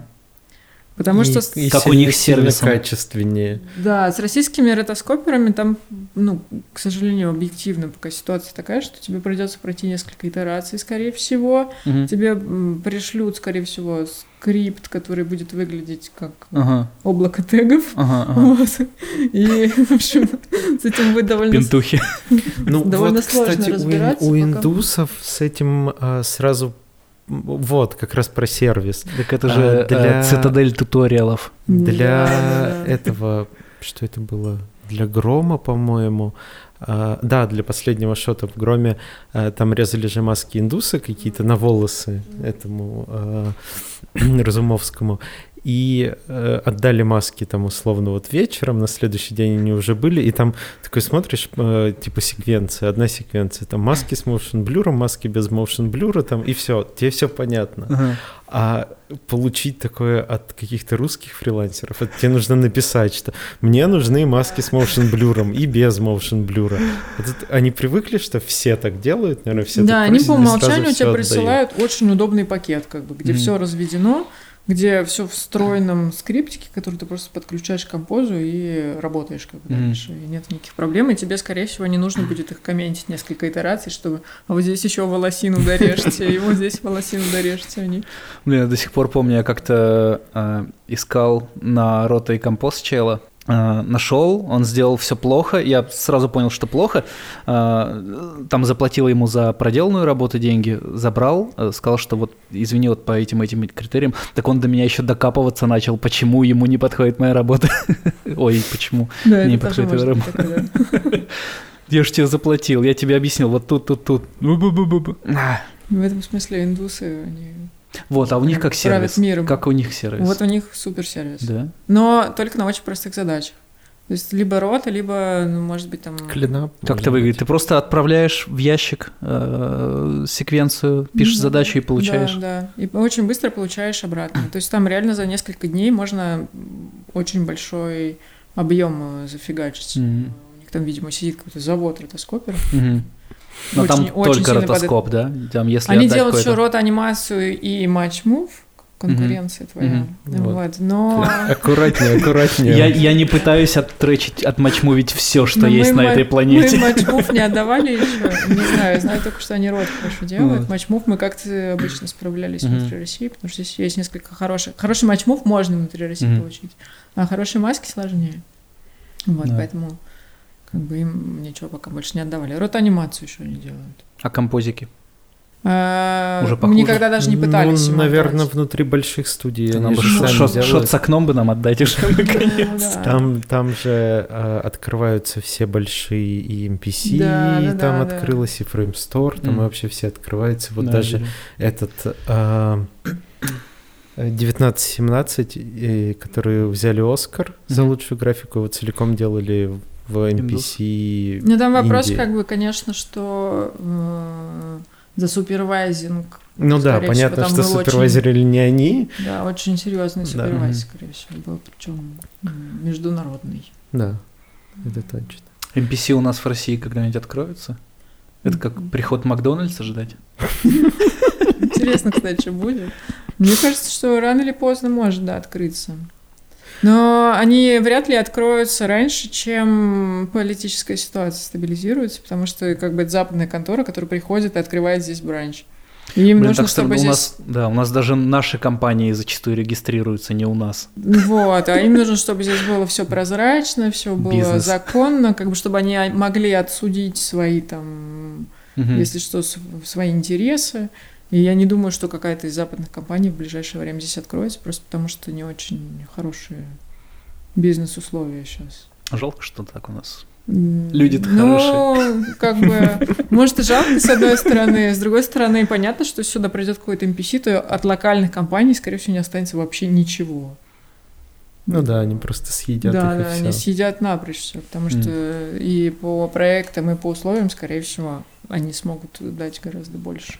Потому И- что, и Как у них с сильно сервисом. качественнее. да, с российскими ретоскоперами там, ну, к сожалению, объективно пока ситуация такая, что тебе придется пройти несколько итераций, скорее всего. Мгм. Тебе пришлют, скорее всего, скрипт, который будет выглядеть как Ага, облако тегов. ага, ага. Вот. И, в общем, с этим будет довольно... Пентухи. Ну, Довольно вот, сложно кстати, разбираться у индусов с этим а, сразу... Вот, как раз про сервис. Так это А, же э, для- цитадель туториалов. Для этого... Что это было? Для Грома, по-моему. А, да, для последнего шота в Громе а, там резали же маски индуса какие-то на волосы этому а, *clears throat* Разумовскому. И э, отдали маски там условно вот вечером, на следующий день они уже были, и там такой смотришь, э, типа секвенция, одна секвенция, там маски с motion blur, маски без motion blur, там, и все, тебе все понятно. Uh-huh. А получить такое от каких-то русских фрилансеров, это тебе нужно написать, что мне нужны маски с motion blur и без motion blur. Это, они привыкли, что все так делают, наверное, все Да, так они по умолчанию тебе присылают очень удобный пакет, как бы, где mm-hmm. все разведено, где все в встроенном скриптике, который ты просто подключаешь к композу и работаешь как бы mm. дальше. И нет никаких проблем, и тебе, скорее всего, не нужно будет их комментить несколько итераций, чтобы а вот здесь еще волосину дорежьте, и вот здесь волосину дорежьте. Они... Блин, я до сих пор помню, я как-то э, искал на рота и композ чела, нашел, он сделал все плохо, я сразу понял, что плохо, э, там заплатил ему за проделанную работу деньги, забрал, э, сказал, что вот извини, вот по этим этим критериям, так он до меня еще докапываться начал, почему ему не подходит моя работа, *laughs* ой, почему не подходит моя работа. *laughs* Я же тебе заплатил, я тебе объяснил, вот тут, тут, тут. В этом смысле индусы, они вот, а у них как сервис? миром. Как у них сервис? Вот у них супер сервис. Да. Но только на очень простых задачах. То есть либо рота, либо, ну, может быть, там... Клинап. Как это выглядит? Ты просто отправляешь в ящик э, секвенцию, пишешь да, задачу и получаешь. Да, да. И очень быстро получаешь обратно. То есть там реально за несколько дней можно очень большой объем э, зафигачить. Mm-hmm. У них там, видимо, сидит какой-то завод ротоскоперов. Mm-hmm. Но очень, там очень только ротоскоп, под... да? Там, если Они делают еще рот-анимацию и матч-мув, конкуренция mm-hmm. твоя. Mm-hmm. Вот. вот. Но... *laughs* Аккуратнее, аккуратнее. Я, я не пытаюсь оттречить, отмачмувить все, что Но есть на этой планете. Мы матчмув *laughs* не отдавали еще. Не знаю, знаю только, что они рот хорошо делают. Матчмув мы как-то обычно справлялись внутри России, потому что здесь есть несколько хороших. Хороший матчмув можно внутри России получить, а хорошие маски сложнее. Вот, поэтому как бы им ничего пока больше не отдавали. Рот-анимацию еще не делают. А композики? А, Уже похуже. Никогда даже не пытались. Ну, наверное, внутри больших студий. Нам бы шот, с окном бы нам отдать уже наконец. Там, там же э, открываются все большие и NPC, да, да, там да, открылось да. и Frame Store, там mm. вообще все открываются. Вот да, даже да. этот... Э, 1917, которые взяли Оскар mm-hmm. за лучшую графику, его целиком делали в NPC. Ну, там вопрос, Индии. как бы, конечно, что э, за супервайзинг. Ну да, понятно, всего, что супервайзеры очень, не они. Да, очень серьезный супервайзер, да. скорее всего, был, причем международный. Да, это точно. NPC у нас в России когда-нибудь откроются? Это как приход Макдональдса ждать? Интересно, кстати, что будет. Мне кажется, что рано или поздно может, да, открыться. Но они вряд ли откроются раньше, чем политическая ситуация стабилизируется, потому что как бы это западная контора, которая приходит и открывает здесь бранч. Им Блин, нужно, так, чтобы у здесь... нас, да, у нас даже наши компании зачастую регистрируются, не у нас. Вот, а им нужно, чтобы здесь было все прозрачно, все было Бизнес. законно, как бы чтобы они могли отсудить свои там, угу. если что, свои интересы. И я не думаю, что какая-то из западных компаний в ближайшее время здесь откроется, просто потому что не очень хорошие бизнес-условия сейчас. Жалко, что так у нас. Люди ну, хорошие. *laughs* как бы, может, и жалко, с одной стороны. С другой стороны, понятно, что сюда придет какой-то NPC, то от локальных компаний, скорее всего, не останется вообще ничего. Ну да, они просто съедят да, их Да, они съедят напрочь все, потому mm. что и по проектам, и по условиям, скорее всего, они смогут дать гораздо больше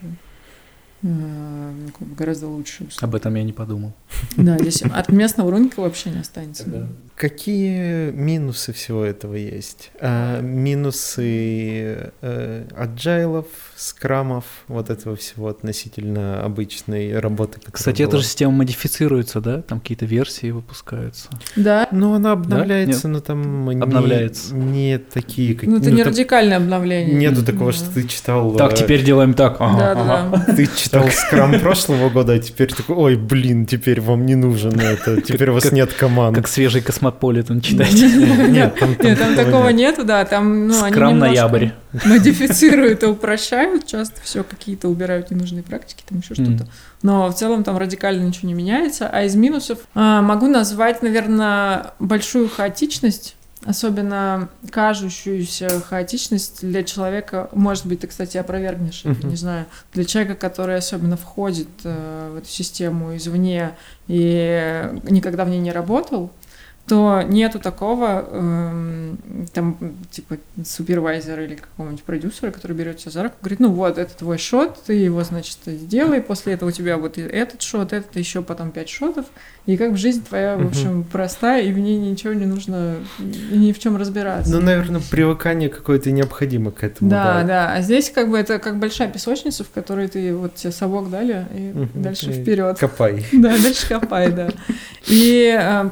гораздо лучше. Об этом я не подумал. Да, здесь от местного рынка вообще не останется. Какие минусы всего этого есть? А, минусы э, аджайлов, скрамов, вот этого всего относительно обычной работы. Кстати, была. эта же система модифицируется, да? Там какие-то версии выпускаются. Да. Ну, она обновляется, да? но там обновляется. Не, не такие... Как, ну, это ну, не радикальное обновление. Нету такого, что ты читал... Так, э, теперь делаем так. Ага, да, ага. Ты читал скрам прошлого года, а теперь такой, ой, блин, теперь вам не нужен это, теперь у вас нет команд. Как свежий космополитен читать. Нет, там такого нету, да, там, ну, они ноябрь. модифицируют и упрощают, часто все какие-то убирают ненужные практики, там еще что-то. Но в целом там радикально ничего не меняется. А из минусов а, могу назвать, наверное, большую хаотичность особенно кажущуюся хаотичность для человека, может быть, ты, кстати, опровергнешь, uh-huh. не знаю, для человека, который особенно входит э, в эту систему извне и никогда в ней не работал, то нету такого, эм, там, типа, супервайзера или какого-нибудь продюсера, который берет тебя за руку, говорит, ну вот, это твой шот, ты его, значит, сделай, после этого у тебя вот этот шот, этот, еще потом пять шотов, и как бы жизнь твоя, в общем, простая, и в ней ничего не нужно ни в чем разбираться. Ну, наверное, привыкание какое-то необходимо к этому. Да, да, да. А здесь как бы это как большая песочница, в которой ты вот тебе совок дали, и угу. дальше вперед. Копай. *laughs* Да, дальше копай, да. И э,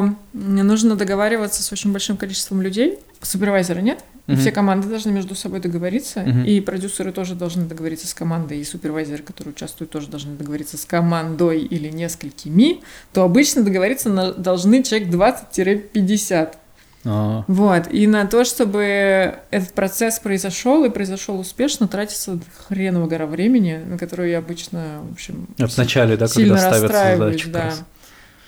поскольку нужно договариваться с очень большим количеством людей, супервайзера нет, Угу. Все команды должны между собой договориться, угу. и продюсеры тоже должны договориться с командой, и супервайзеры, которые участвуют, тоже должны договориться с командой или несколькими, то обычно договориться должны человек 20-50. А. Вот. И на то, чтобы этот процесс произошел и произошел успешно, тратится хреново гора времени, на которую я обычно, в общем, в начале, да, сильно когда задачи. Да. Раз.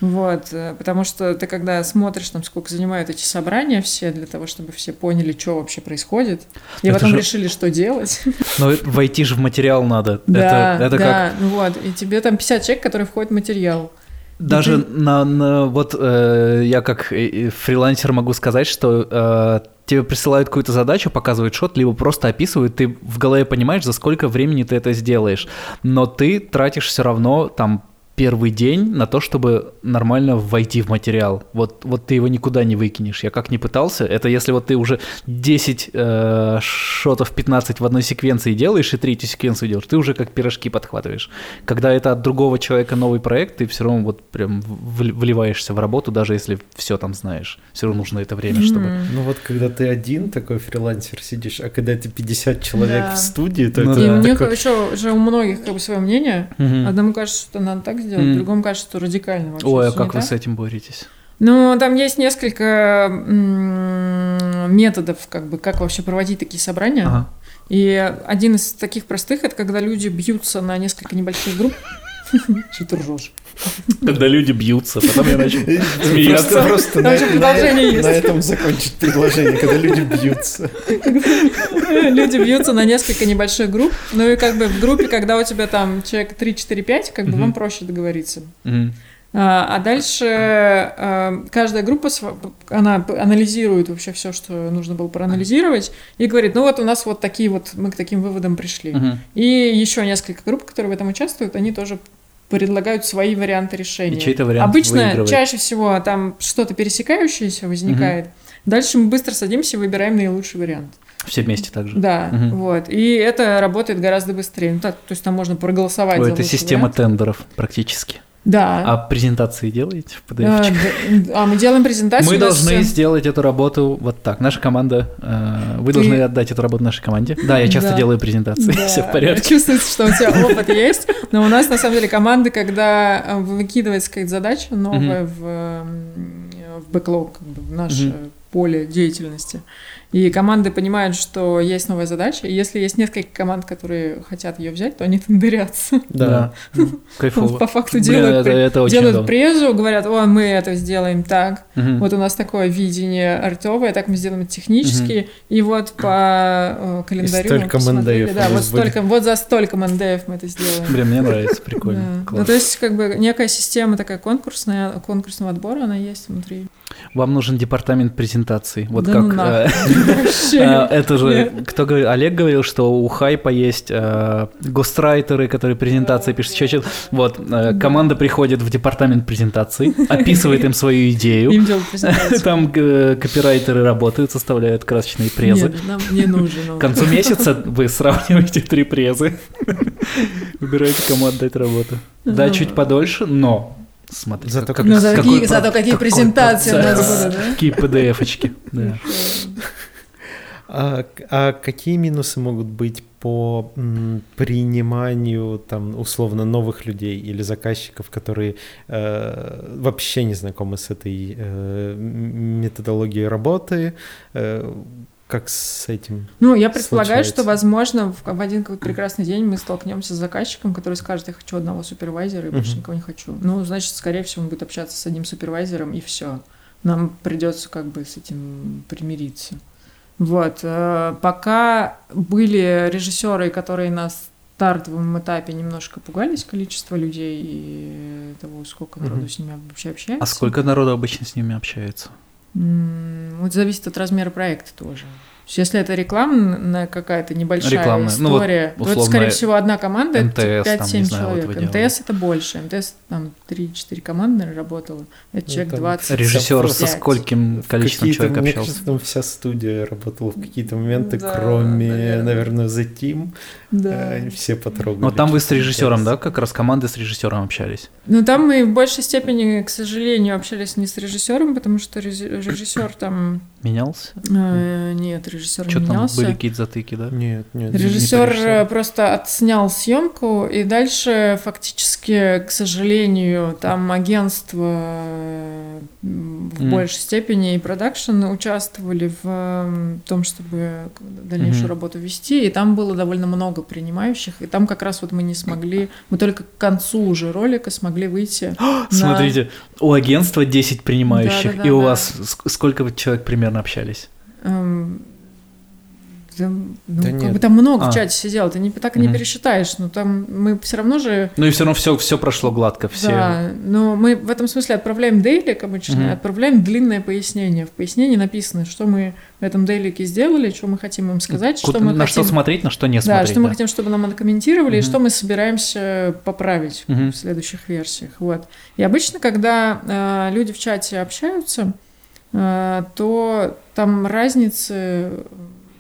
Вот, э, потому что ты когда смотришь, там, сколько занимают эти собрания все, для того, чтобы все поняли, что вообще происходит, и это потом же... решили, что делать. Но войти же в материал надо. Да, это, это да, как... вот, и тебе там 50 человек, которые входят в материал. Даже ты... на, на вот э, я как фрилансер могу сказать, что э, тебе присылают какую-то задачу, показывают шот, либо просто описывают, ты в голове понимаешь, за сколько времени ты это сделаешь, но ты тратишь все равно там первый день на то, чтобы нормально войти в материал. Вот, вот ты его никуда не выкинешь. Я как не пытался, это если вот ты уже 10 э, шотов 15 в одной секвенции делаешь и третью секвенцию делаешь, ты уже как пирожки подхватываешь. Когда это от другого человека новый проект, ты все равно вот прям вливаешься в работу, даже если все там знаешь. Все равно нужно это время, чтобы... Ну вот когда ты один такой фрилансер сидишь, а когда ты 50 человек да. в студии, то ну, это... И у них такой... еще же у многих как бы свое мнение. Угу. Одному кажется, что надо так сделать, mm. другому кажется, что радикально вообще. Ой, а как вы так? с этим боретесь? Ну, там есть несколько методов, как бы, как вообще проводить такие собрания. Ага. И один из таких простых это когда люди бьются на несколько небольших групп. Что ты ржешь? Когда люди бьются, потом я начал смеяться. Просто на, на этом закончить предложение, когда люди бьются. Люди бьются на несколько небольших групп, ну и как бы в группе, когда у тебя там человек 3, 4, 5, как бы вам проще договориться. А, а дальше а, каждая группа, она анализирует вообще все, что нужно было проанализировать, и говорит, ну вот у нас вот такие вот, мы к таким выводам пришли. И еще несколько групп, которые в этом участвуют, они тоже предлагают свои варианты решения. И чей-то вариант Обычно выигрывает. чаще всего там что-то пересекающееся возникает. Угу. Дальше мы быстро садимся и выбираем наилучший вариант. Все вместе также. Да, угу. вот. И это работает гораздо быстрее. Ну, так, то есть там можно проголосовать. Ой, за это система вариант. тендеров практически. Да. А презентации делаете в PDF? А, а мы делаем презентацию. Мы должны все... сделать эту работу вот так. Наша команда, э, вы Ты... должны отдать эту работу нашей команде. Да, я часто да. делаю презентации, да. все в порядке. Чувствуется, что у тебя *laughs* опыт есть, но у нас на самом деле команды, когда э, выкидывается какая-то задача новая в, в бэклог, как бы, в наше поле деятельности, и команды понимают, что есть новая задача, и если есть несколько команд, которые хотят ее взять, то они тендерятся. Да, кайфово. По факту делают, делают презу, говорят, о, мы это сделаем так, вот у нас такое видение артовое, так мы сделаем это технически, и вот по э, календарю столько мандеев. Да, вот столько, вот за столько мандеев мы это сделаем. Блин, мне нравится, прикольно. Ну, то есть, как бы, некая система такая конкурсная, конкурсного отбора, она есть внутри. Вам нужен департамент презентаций. Вот как... Ну, Э, *laughs* это же, кто говорил, Олег говорил, что у Хайпа есть э, гострайтеры, которые презентации пишут. Еще вот, э, команда приходит в департамент презентаций, описывает им свою идею. *laughs* Там копирайтеры работают, составляют красочные презы. Нет, нам не нужен. К концу месяца вы сравниваете три презы. *laughs* Выбираете, кому отдать работу. Да, чуть подольше, но Смотри, зато, как, ну, зато, какой, какие, зато какие презентации у нас будут, да? Какие PDF-очки, да. А, а какие минусы могут быть по м, приниманию там условно новых людей или заказчиков, которые э, вообще не знакомы с этой э, методологией работы? Э, как с этим? Ну, я предполагаю, случается? что, возможно, в, в один какой-то прекрасный день мы столкнемся с заказчиком, который скажет, я хочу одного супервайзера и больше uh-huh. никого не хочу. Ну, значит, скорее всего, он будет общаться с одним супервайзером и все. нам придется как бы с этим примириться. Вот. э, Пока были режиссеры, которые на стартовом этапе немножко пугались количества людей и того, сколько народу Мгм. с ними вообще общается. А сколько народу обычно с ними общается? Вот зависит от размера проекта тоже. Есть Если это рекламная какая-то небольшая Рекламная. Ну, вот, история, то это, скорее всего, одна команда, это МТС, там, 5-7 не знаю, вот человек. делали. МТС это больше. МТС там 3-4 команды, наверное, работало. Это человек там 20. Режиссер со 5. скольким В количеством какие-то- человек Мне общался? кажется, там вся студия работала в какие-то моменты, Да, кроме, наверное. наверное, The Team. Да. Э, Все потрогали. Ну, там вы с режиссером, интересное. да, как раз команды с режиссером общались? Ну, там мы в большей степени, к сожалению, общались не с режиссером, потому что режи- режиссер там... Менялся? э, нет, режиссер Что не там менялся. были какие-то затыки, да? Нет, нет. Режиссер режиссер. э, просто отснял съемку, и дальше фактически, к сожалению, там агентство э, в Мгм. большей степени и продакшн участвовали в э, том, чтобы дальнейшую Мгм. работу вести, и там было довольно много принимающих, и там как раз вот мы не смогли, мы только к концу уже ролика смогли выйти. *gasps* на- Смотрите, у агентства 10 принимающих, Да-да-да, и у да. вас ск- сколько вы человек примерно общались? Эм, да, ну, Да как нет. бы там много А. в чате сидел, ты не, так и не Мгм. пересчитаешь, но там мы все равно же Ну и все равно все, все прошло гладко, все. Да, но мы в этом смысле отправляем дейлик обычно, и отправляем длинное пояснение. В пояснении написано, что мы в этом дейлике сделали, что мы хотим им сказать, что Куда- мы на хотим... что смотреть, на что не да, смотреть. что мы хотим, чтобы нам откомментировали, и Мгм. что мы собираемся поправить Мгм. в следующих версиях. Вот. И обычно, когда э, люди в чате общаются, э, то там разницы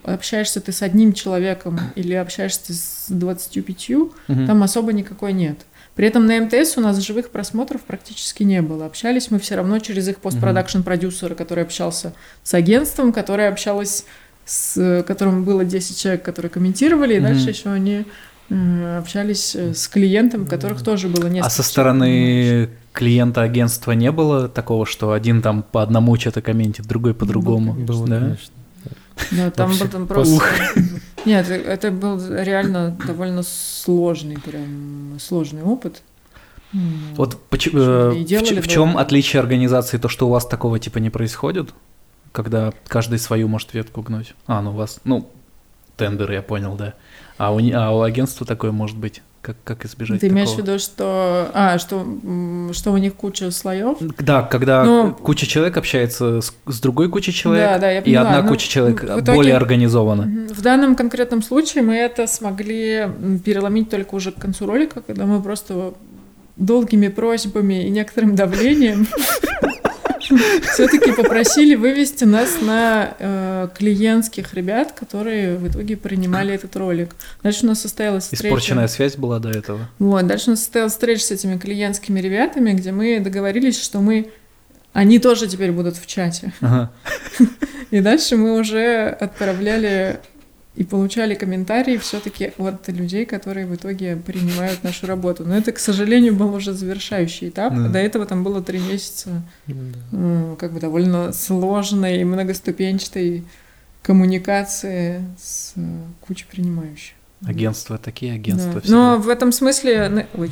общаешься ты с одним человеком или общаешься с 25, Мгм. там особо никакой нет. При этом на МТС у нас живых просмотров практически не было. Общались мы все равно через их постпродакшн-продюсера, который общался с агентством, которое общалось с которым было 10 человек, которые комментировали, и Мгм. дальше еще они э, общались э, с клиентом, которых тоже было несколько. А со стороны клиента агентства не было такого, что один там по одному что-то комментит, другой по-другому? Было, да? конечно. Да, там Вообще, был там просто... Ух. Нет, э, это был реально довольно сложный, прям сложный опыт. М, Вот поч- И э, в, в чем отличие организации, то, что у вас такого типа не происходит, когда каждый свою может ветку гнуть? А, ну у вас, ну, тендер, я понял, да. А у, а у агентства такое может быть? Как, как избежать Ты имеешь в виду, что... А, что, что у них куча слоев? Да, когда Ну, куча человек общается с, с другой кучей человек, Да, да, я и одна Ну, куча человек итоге- более организована. В данном конкретном случае мы это смогли переломить только уже к концу ролика, когда мы просто долгими просьбами и некоторым давлением *laughs* *laughs* все-таки попросили вывести нас на э, клиентских ребят, которые в итоге принимали этот ролик. Дальше у нас состоялась встреча. Испорченная связь была до этого. Вот, дальше у нас состоялась встреча с этими клиентскими ребятами, где мы договорились, что мы они тоже теперь будут в чате. Ага. *laughs* И дальше мы уже отправляли и получали комментарии все-таки от людей, которые в итоге принимают нашу работу. Но это, к сожалению, был уже завершающий этап. Да. До этого там было три месяца Да. м, как бы довольно сложной и многоступенчатой коммуникации с э, кучей принимающих. Агентства такие, агентства Да. Но в этом смысле, ой,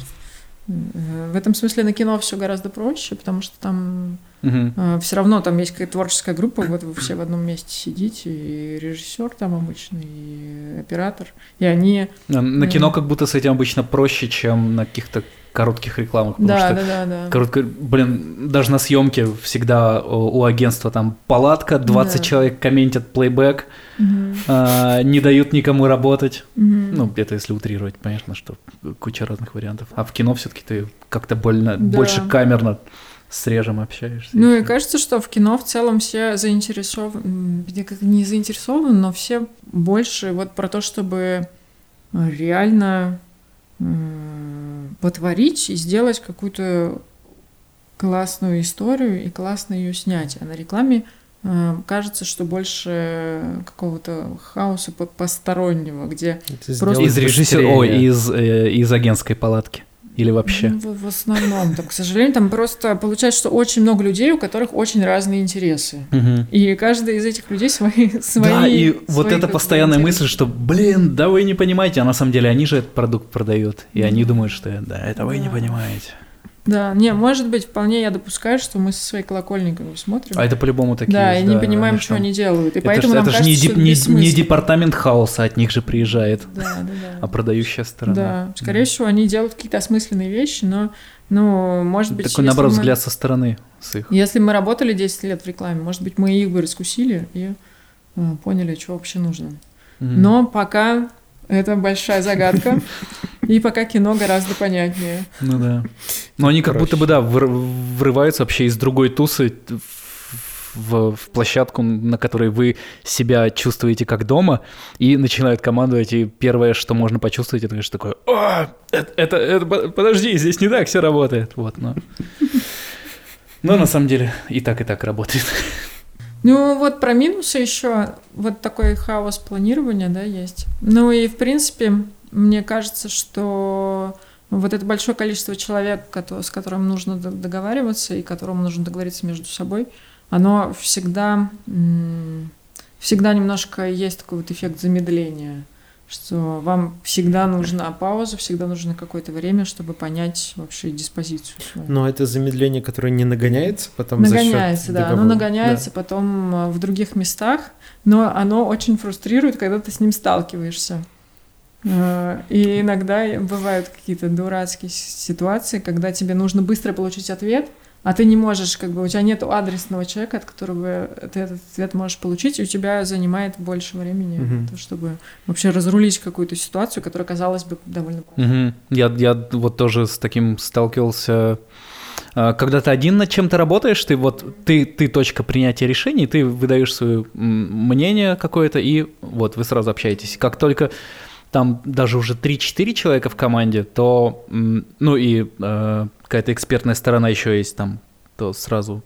в этом смысле на кино все гораздо проще, потому что там Мгм. все равно там есть какая-то творческая группа, вот вы все в одном месте сидите, и режиссер там обычный, и оператор, и они... На, на Да. кино как будто с этим обычно проще, чем на каких-то коротких рекламах, потому Да, что да, да, да. коротко, блин, даже на съемке всегда у, агентства там палатка, 20 Да. человек комментят плейбэк, Мгм. а, не дают никому работать. Мгм. Ну, это если утрировать, понятно, что куча разных вариантов. А в кино все-таки ты как-то больно, Да. больше камерно с режем общаешься. Ну и кажется, что в кино в целом все заинтересованы, не заинтересованы, но все больше вот про то, чтобы э, реально потворить и сделать какую-то классную историю и классно ее снять. А на рекламе э, кажется, что больше какого-то хаоса по- постороннего, где Это Просто- Из режиссера, ой, из, э, из агентской палатки. Или вообще. Ну, в, в основном, там, к сожалению, там просто получается, что очень много людей, у которых очень разные интересы. Мгм. И каждый из этих людей свои... *laughs* свои да, и вот свои, эта как бы, постоянная интересы. мысль, что, блин, да вы не понимаете, а на самом деле они же этот продукт продают, и они думают, что да, это вы не Да. понимаете. Да, не, может быть, вполне я допускаю, что мы со своей колокольни как бы смотрим. А это по-любому такие да, и не понимаем, они что они делают. И Это поэтому ж, нам это ж кажется, не, что деп- не- не департамент хаоса от них же приезжает, Да, да, да. а продающая сторона. Да, скорее всего, они делают какие-то осмысленные вещи, но, ну, может быть, Такой, наоборот, мы- взгляд со стороны с их. Если мы работали 10 лет в рекламе, может быть, мы их бы раскусили и поняли, что вообще нужно. Мгм. Но пока это большая загадка, *laughs* и пока кино гораздо понятнее. Ну да. Но они как будто бы, да, врываются вообще из другой тусы в, в- площадку, на которой вы себя чувствуете как дома, и начинают командовать, и первое, что можно почувствовать, это, конечно, такое, «А, это, это, это- по- подожди, здесь не так все работает. Вот, но... Но на самом деле и так, и так работает. Ну, вот про минусы еще вот такой хаос планирования, да, есть. Ну и, в принципе, мне кажется, что вот это большое количество человек, с которым нужно договариваться и которому нужно договориться между собой, оно всегда, всегда немножко есть такой вот эффект замедления, что вам всегда нужна пауза, всегда нужно какое-то время, чтобы понять вообще диспозицию свою. Но это замедление, которое не нагоняется потом за счет Нагоняется, да. Оно договора. нагоняется потом э, в других местах, но оно очень фрустрирует, когда ты с ним сталкиваешься. Э, И иногда бывают какие-то дурацкие ситуации, когда тебе нужно быстро получить ответ, а ты не можешь, как бы, у тебя нет адресного человека, от которого ты этот ответ можешь получить, и у тебя занимает больше времени, Мгм. то, чтобы вообще разрулить какую-то ситуацию, которая, казалось бы, довольно. Мгм. Я, я вот тоже с таким сталкивался. А, Когда ты один над чем-то работаешь, ты вот ты, ты точка принятия решений, ты выдаешь свое мнение какое-то, и вот вы сразу общаетесь. Как только там даже уже 3-4 человека в команде, то, ну и э, какая-то экспертная сторона еще есть там, то сразу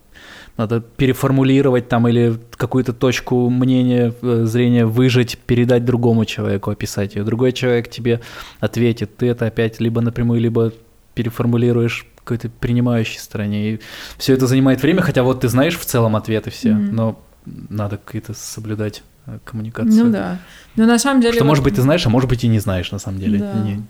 надо переформулировать там или какую-то точку мнения, э, зрения выжить, передать другому человеку, описать ее. Другой человек тебе ответит, ты это опять либо напрямую, либо переформулируешь какой-то принимающей стороне. И все это занимает время, хотя вот ты знаешь в целом ответы все, Мгм. но надо какие-то соблюдать коммуникацию. Ну да. Но на самом деле... Что, вот- может быть, ты знаешь, а может быть, и не знаешь, на самом деле. Да. Не-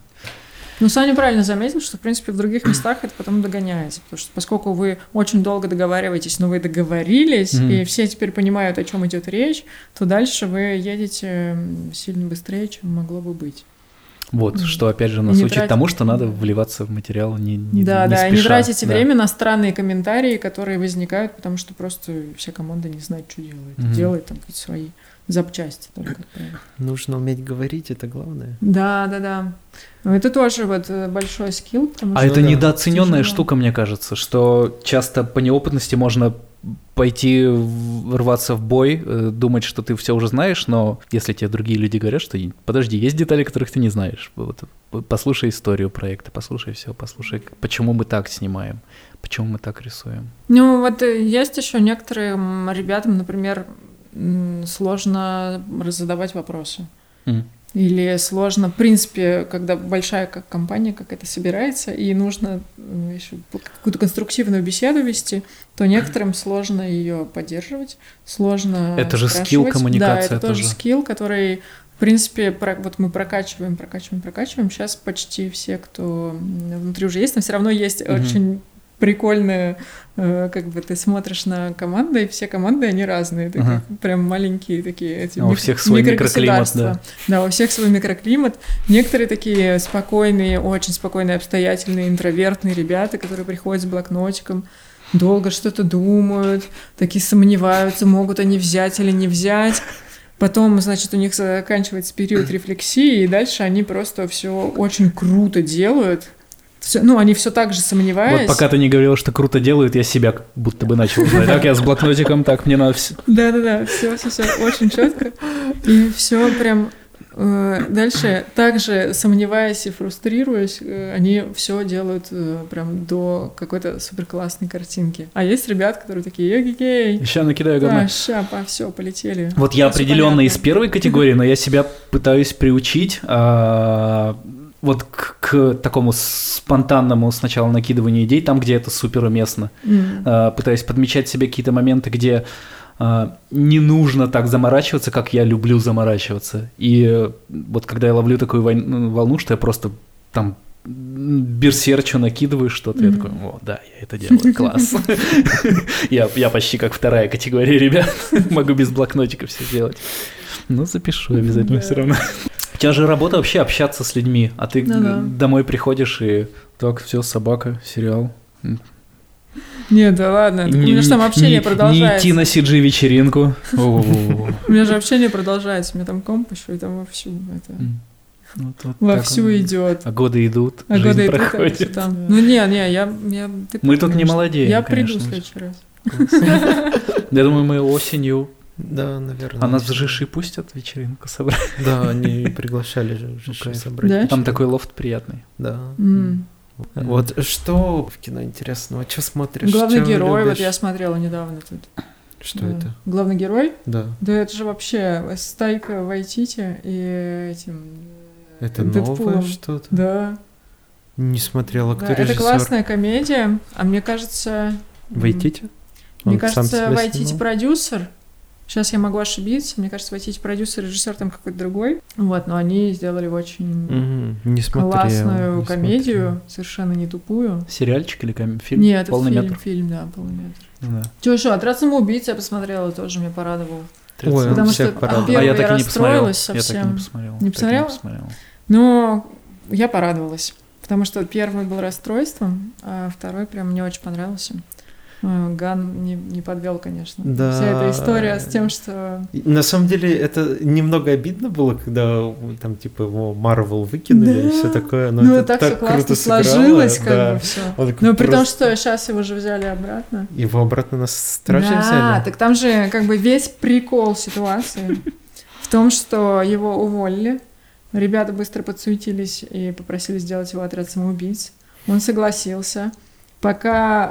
Ну, Саня правильно заметил, что, в принципе, в других местах это потом догоняется. Потому что поскольку вы очень долго договариваетесь, но вы договорились, Мгм. и все теперь понимают, о чем идет речь, то дальше вы едете сильно быстрее, чем могло бы быть. Вот, Мгм. что опять же нас учит тратить- тому, что надо вливаться в материал не, не да, не да, и не спеша. тратите Да. время на странные комментарии, которые возникают, потому что просто вся команда не знает, что делает. Мгм. Делает там какие-то свои запчасти только. *clears throat* Нужно уметь говорить, это главное. Да, да, да. Но это тоже вот э, большой скилл, А что это да. недооцененная Тяжело. штука, мне кажется, что часто по неопытности можно пойти в- рваться в бой, э, думать, что ты все уже знаешь, но если тебе другие люди говорят, что подожди, есть детали, которых ты не знаешь. Вот, послушай историю проекта, послушай все, послушай, почему мы так снимаем, почему мы так рисуем. Ну, вот э, есть еще некоторым ребятам, например, сложно задавать вопросы. М. Или сложно, в принципе, когда большая как компания какая-то собирается, и нужно м, ещё какую-то конструктивную беседу вести, то некоторым сложно ее поддерживать, сложно Это же скилл спрашивать. коммуникация Да, это тоже скилл, который, в принципе, про- вот мы прокачиваем, прокачиваем, прокачиваем. Сейчас почти все, кто внутри уже есть, но все равно есть Мгм. очень прикольная, э, как бы ты смотришь на команды, и все команды, они разные, такие, Ага. прям маленькие такие эти А у мик- всех свой микроклимат, микрогосударства. Да, у всех свой микроклимат. Некоторые такие спокойные, очень спокойные, обстоятельные, интровертные ребята, которые приходят с блокнотиком, долго что-то думают, такие сомневаются, могут они взять или не взять. Потом, значит, у них заканчивается период рефлексии, и дальше они просто все очень круто делают. Всё- ну, они все так же сомневаясь. Вот пока ты не говорил, что круто делают, я себя будто бы начал знать. Так, я с блокнотиком, так, мне надо все... Да-да-да, все, все, все очень четко. И все прям э, дальше, также сомневаясь и фрустрируясь, э, они все делают э, прям до какой-то супер классной картинки. А есть ребят, которые такие, эгегей, Сейчас накидаю говна. да, ща, по, все, полетели. Вот я определенно понятно. из первой категории, но я себя пытаюсь приучить а, вот к, к такому спонтанному сначала накидыванию идей, там, где это супер уместно. М. А, пытаюсь подмечать себе какие-то моменты, где а, не нужно так заморачиваться, как я люблю заморачиваться. И вот когда я ловлю такую ну, волну, что я просто там берсерчу накидываешь что-то, я такой, о, да, я это делаю, *laughs* класс. я, я почти как вторая категория ребят, *laughs* могу без блокнотика все делать. Ну, запишу обязательно все равно. У тебя же работа вообще общаться с людьми, а ты Ну домой приходишь и так, все, собака, сериал. Нет, да ладно. У меня же там общение не, продолжается. Не идти на CG-вечеринку. У меня же общение продолжается. У меня там комп еще и там вовсю это... Вот Вовсю так, идет. А годы идут, А жизнь годы идут, проходит. там. Ну не, не, я... я ты Мы тут не молодеем, Я приду в следующий раз. Я думаю, мы осенью. Да, наверное. А нас в Жиши пустят вечеринку собрать. Да, они приглашали же кайф. собрать. Да? Там такой лофт приятный. Да. М. Вот что в кино интересного? Что смотришь? Главный Чё герой, вот я смотрела недавно тут. Что Да. это? Главный герой? Да. Да это же вообще стайка Вайтити и этим... э, Это Дэдпулом. новое что-то? Да. Не смотрела, кто Да, это режиссер? классная комедия, а мне кажется... Вайтити? Мне Он кажется, Вайтити снимал? продюсер. Сейчас я могу ошибиться. Мне кажется, Вайтити продюсер, режиссер там какой-то другой. Вот, но они сделали очень Мгм, Не смотрел. классную не комедию, совершенно не тупую. Сериальчик или ком- фильм? Нет, это Полный фильм, метр. фильм, да, полный метр. Да. Чё, что, «Отряд самоубийц» я посмотрела, тоже меня порадовал. смотрел. Ой, Потому всех что порадовал. первый а я так и не посмотрел. расстроилась Я так и совсем. не посмотрел. Не так и посмотрела? посмотрел. Но я порадовалась, потому что первый был расстройством, а второй прям мне очень понравился. Ган не, не подвел, конечно. Да. Вся эта история с тем, что... На самом деле это немного обидно было, когда там типа его Марвел выкинули Да. и все такое. Но Ну, это так, все классно сыграло, сложилось, как да. бы все. Он такой Ну, при том, просто- что сейчас его же взяли обратно. Его обратно на стражи да, взяли? так там же как бы весь прикол ситуации в том, что его уволили. Ребята быстро подсуетились и попросили сделать его отряд самоубийц. Он согласился. Пока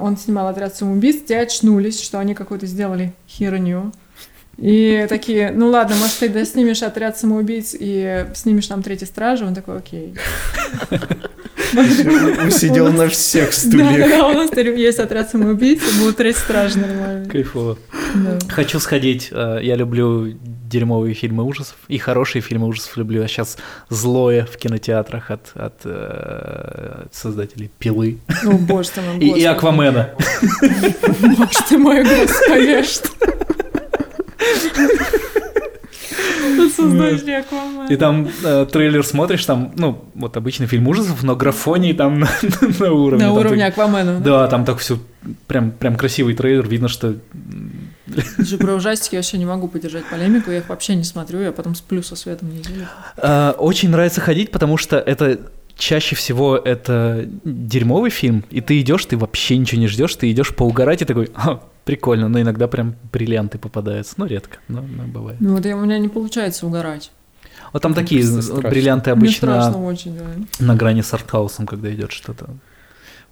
э, он снимал отряд самоубийц, те очнулись, что они какую-то сделали херню. И такие, ну ладно, может, ты да, снимешь отряд самоубийц и снимешь там третий стражи. Он такой, окей. Сидел на всех стульях. да, у нас теперь есть отряд самоубийц, и будет третий страж нормально. Кайфово. Хочу сходить. э, Я люблю дерьмовые фильмы ужасов. И хорошие фильмы ужасов люблю. А сейчас злое в кинотеатрах от, от, э, создателей «Пилы» О, боже ты мой, и, и. «Аквамена». Боже ты мой, господи, что? Аквамена. И там э, трейлер смотришь, там, ну, вот обычный фильм ужасов, но графоний там *laughs* на, на уровне. На уровне так- Аквамена. Да, там так все, прям, прям красивый трейлер, видно, что... Же про ужастики я вообще не могу поддержать полемику, я их вообще не смотрю, я потом сплю со светом неделю. Э, очень нравится ходить, потому что это чаще всего это дерьмовый фильм, и ты идешь, ты вообще ничего не ждешь, ты идешь поугарать и такой, «А, прикольно, но иногда прям бриллианты попадаются, ну редко, но, но бывает. Ну вот я- у меня не получается угорать. Вот там Ну, такие бриллианты Мне страшно обычно очень, да. на грани с артхаусом, когда идет что-то.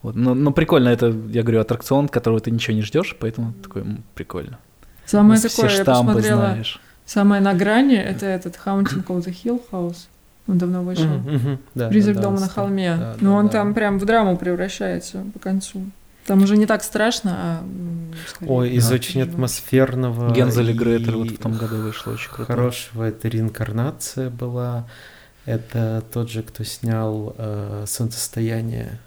Вот. Но, но прикольно, это, я говорю, аттракцион, которого ты ничего не ждешь, поэтому такой, прикольно. Самое Все такое, я штампы посмотрела, знаешь. самое на грани, это этот Haunting of the Hill House. Он давно вышел. Мгм, да, Призрак да, да, дома на он холме. да, Но да, он да. там прям в драму превращается по концу. Там уже не так страшно, а... скорее Ой, из Да. очень переживаешь. атмосферного Гензель и Гретель вот в том году вышло очень круто. хорошего это реинкарнация была. Это тот же, кто снял э, «Солнцестояние».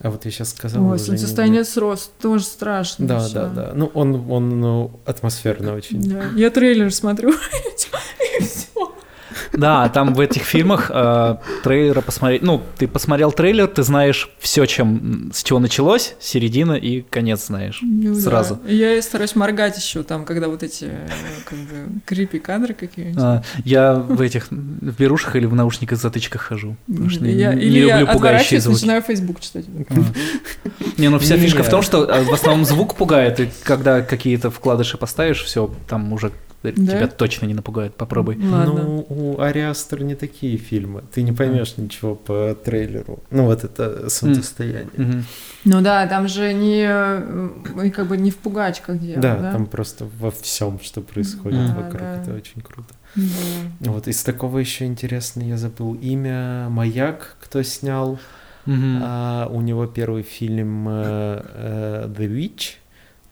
А вот я сейчас сказал. Ой, не- солнцестояние с рост тоже страшно. Да, всё. да, да. Ну, он, он ну, атмосферно очень. Да. Я трейлер смотрю. Да, там в этих фильмах э, трейлера посмотреть. Ну, ты посмотрел трейлер, ты знаешь все, чем с чего началось, середина и конец знаешь. Ну да. Сразу. И Я стараюсь моргать еще там, когда вот эти э, как бы крипи кадры какие-нибудь. А, я в этих в берушах или в наушниках затычках хожу. Потому что не, Я- не или я люблю пугающие отворачиваюсь, звуки. начинаю Facebook читать. А. Не, ну вся Не. фишка в том, что э, в основном звук пугает, и когда какие-то вкладыши поставишь, все, там уже тебя точно не напугает. Попробуй. Ладно. Ну, у Ари Астер не такие фильмы. Ты не поймешь ничего по трейлеру. Ну, вот это солнцестояние. Мгм. Ну да, там же не э, и как бы не впугать, как дело, Да, да? там просто во всем, что происходит Да, вокруг. да. Это очень круто. Да. Вот из такого еще интересно, я забыл имя. Маяк, кто снял. Мгм. А, у него первый фильм э, э, The Witch.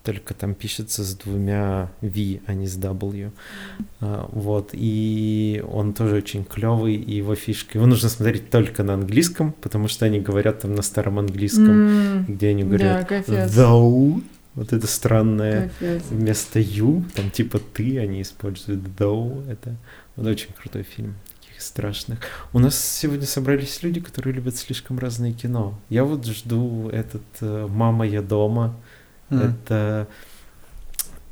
Только там пишется с двумя V, а не с W. А, вот, и он тоже очень клевый, и его фишка. Его нужно смотреть только на английском, потому что они говорят там на старом английском, М, где они Да, говорят капец. though, вот это странное. Капец. Вместо you, там типа ты, они используют though. Это вот очень крутой фильм. Таких страшных. У нас сегодня собрались люди, которые любят слишком разное кино. Я вот жду этот э, «Мама, я дома». М. Это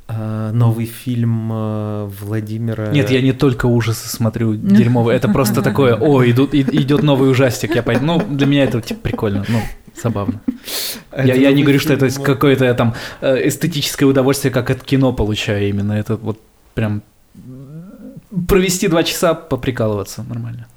э, новый фильм э, Владимира... Нет, я не только ужасы смотрю дерьмовые, *laughs* это просто такое, о, идут, идет новый ужастик, я пойду. Ну, для меня это типа прикольно, ну, забавно. Это Я, я не говорю, что это какое-то там э, эстетическое удовольствие, как от кино получаю именно. Это вот прям провести два часа, поприкалываться нормально.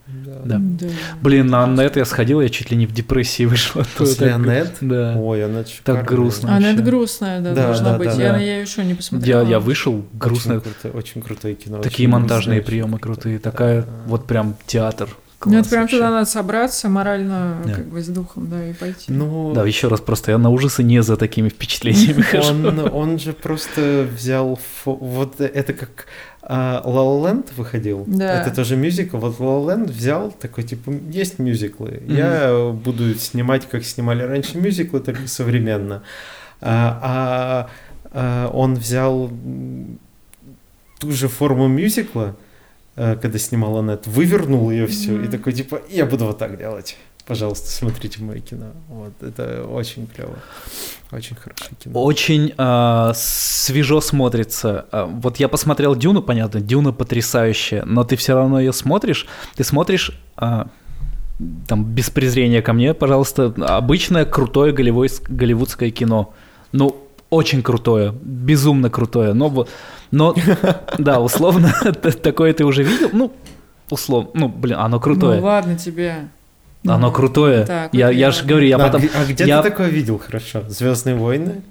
Да. Да. Блин, на Аннет я сходил, я чуть ли не в депрессии вышел. После Так- Аннет? Да. Ой, она шикарная. грустно. Она это вообще. грустная, да, Да, должна да, быть. да, я, да. я еще не Я, посмотрела. я вышел, грустно. Очень, круто- очень крутое кино. Такие очень монтажные приемы крутые. Такая Да. вот прям театр. Ну, это Класс прям вообще. туда надо собраться морально, Да. как бы с духом, да, и пойти. Ну, Да, еще раз просто я на ужасы не за такими впечатлениями *laughs* хожу. он, он же просто взял... фо- Вот это как а, La La Land выходил. Да. Это тоже мюзикл. Вот La La Land взял такой, типа, есть мюзиклы. Я буду снимать, как снимали раньше мюзиклы, только современно. А, а, а он взял ту же форму мюзикла, э, когда снимал Аннет, вывернул ее все и Мгм. такой, типа, я буду вот так делать. Пожалуйста, смотрите мое кино. Вот, это очень клево. Очень хорошее кино. Очень а, свежо смотрится. А, вот я посмотрел Дюну, понятно, Дюна потрясающая, но ты все равно ее смотришь. Ты смотришь, а, там, без презрения ко мне, пожалуйста, обычное крутое голливой- голливудское кино. Ну, очень крутое, безумно крутое. Но, вот- но *laughs* да, условно, *laughs* такое ты уже видел. Ну, условно, ну, блин, оно крутое. Ну ладно тебе. Оно крутое. так, я, я же говорю, я а, потом... где- а где я- ты такое видел хорошо? Звездные войны?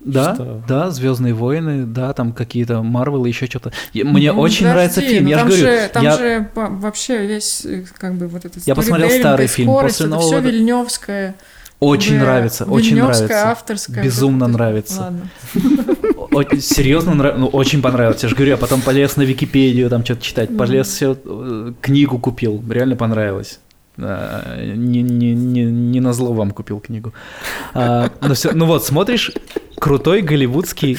Да, Что? да, Звездные войны, да, там какие-то Марвел и еще что-то. Мне Ну, очень подожди, нравится фильм. ну я же там говорю, же, там я- же по- вообще весь, э, как бы, вот этот Я посмотрел старый фильм скорость, после это Нового все вильневское. очень бы нравится, очень нравится. авторское. Безумно это- нравится. Ладно. Серьезно нравится, ну очень понравилось. Я же говорю, я потом полез на Википедию там что-то читать, полез все, книгу купил, реально понравилось. А, Не, не, не, не на зло вам купил книгу. А, но всё- ну вот, смотришь, крутой голливудский,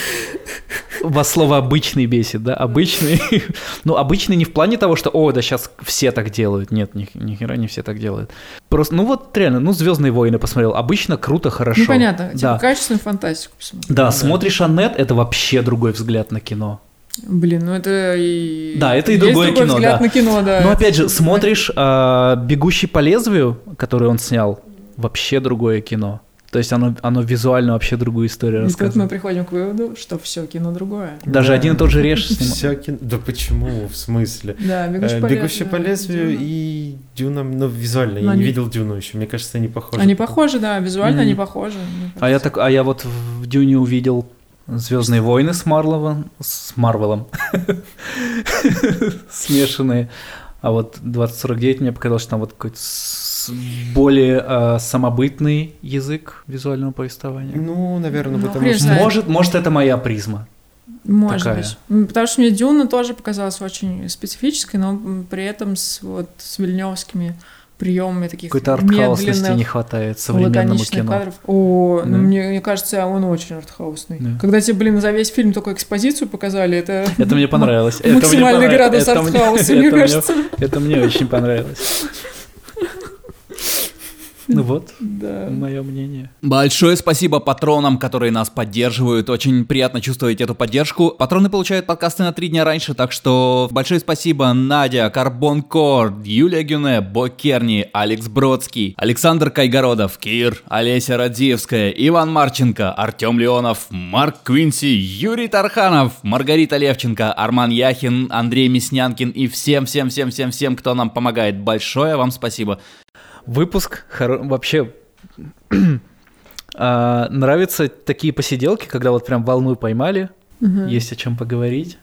во слово обычный бесит, да, обычный. Ну, обычный не в плане того, что, о, да сейчас все так делают. Нет, ни, ни хера не все так делают. Просто, ну вот реально, ну, Звездные войны посмотрел. Обычно круто, хорошо. Ну, понятно, типа Да. качественную фантастику посмотри. Да, смотришь Аннет, это вообще другой взгляд на кино. Блин, ну это и... Да, это и есть другое другой кино, взгляд да. на кино, да. Но Это опять же, смотришь а, «Бегущий по лезвию», который он снял, вообще другое кино. То есть оно, оно визуально вообще другую историю И тут мы рассказывает. приходим к выводу, что все кино другое. Даже Да. один и тот же режь снимал. *laughs* Всё кино- Да почему? В смысле? Да, Э, бегущий по Бегущий по лезвию, и Дюна, ну, визуально, Но я не видел Дюну еще, мне кажется, они похожи. Они похожи, да, визуально они похожи. А я, так, а я вот в Дюне увидел Звездные войны с Марловым, с Марвелом. *laughs* Смешанные. А вот 2049 мне показалось, что там вот какой-то более а, самобытный язык визуального повествования. Ну, наверное, Ну, потому что... Может, может, это моя призма. Может такая. быть. Потому что мне Дюна тоже показалась очень специфической, но при этом с, вот, с вильневскими приемами таких Какой-то артхаусности не хватает современному кино. кадров. О, ну Да. мне, мне кажется, он очень артхаусный. Да. Когда тебе, блин, за весь фильм только экспозицию показали, это... Это мне понравилось. Максимальный градус артхауса, мне кажется. Это мне очень понравилось. Ну вот, Да. мое мнение. Большое спасибо патронам, которые нас поддерживают. Очень приятно чувствовать эту поддержку. Патроны получают подкасты на три дня раньше, так что большое спасибо Надя, Карбон Кор, Юлия Гюне, Бо Керни, Алекс Бродский, Александр Кайгородов, Кир, Олеся Радзиевская, Иван Марченко, Артем Леонов, Марк Квинси, Юрий Тарханов, Маргарита Левченко, Арман Яхин, Андрей Мяснянкин и всем-всем-всем-всем-всем, кто нам помогает. Большое вам спасибо. Выпуск хоро- вообще *clears throat* а, нравятся такие посиделки, когда вот прям волну поймали, Мгм. есть о чем поговорить.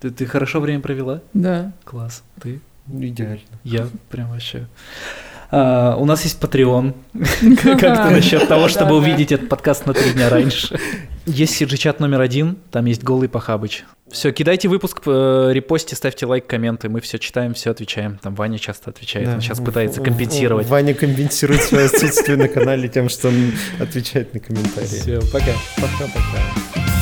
Ты, ты хорошо время провела? Да. Класс. Ты? Идеально. Я прям вообще. А, у нас есть Patreon. *laughs* Как-то насчет того, чтобы увидеть этот подкаст на три дня раньше. Есть CG-чат номер один, там есть голый Пахабыч. Все, кидайте выпуск, э, репосте, ставьте лайк, комменты, мы все читаем, все отвечаем. Там Ваня часто отвечает, он сейчас пытается компенсировать. Ваня компенсирует свое отсутствие на канале тем, что он отвечает на комментарии. Все, пока. Пока-пока.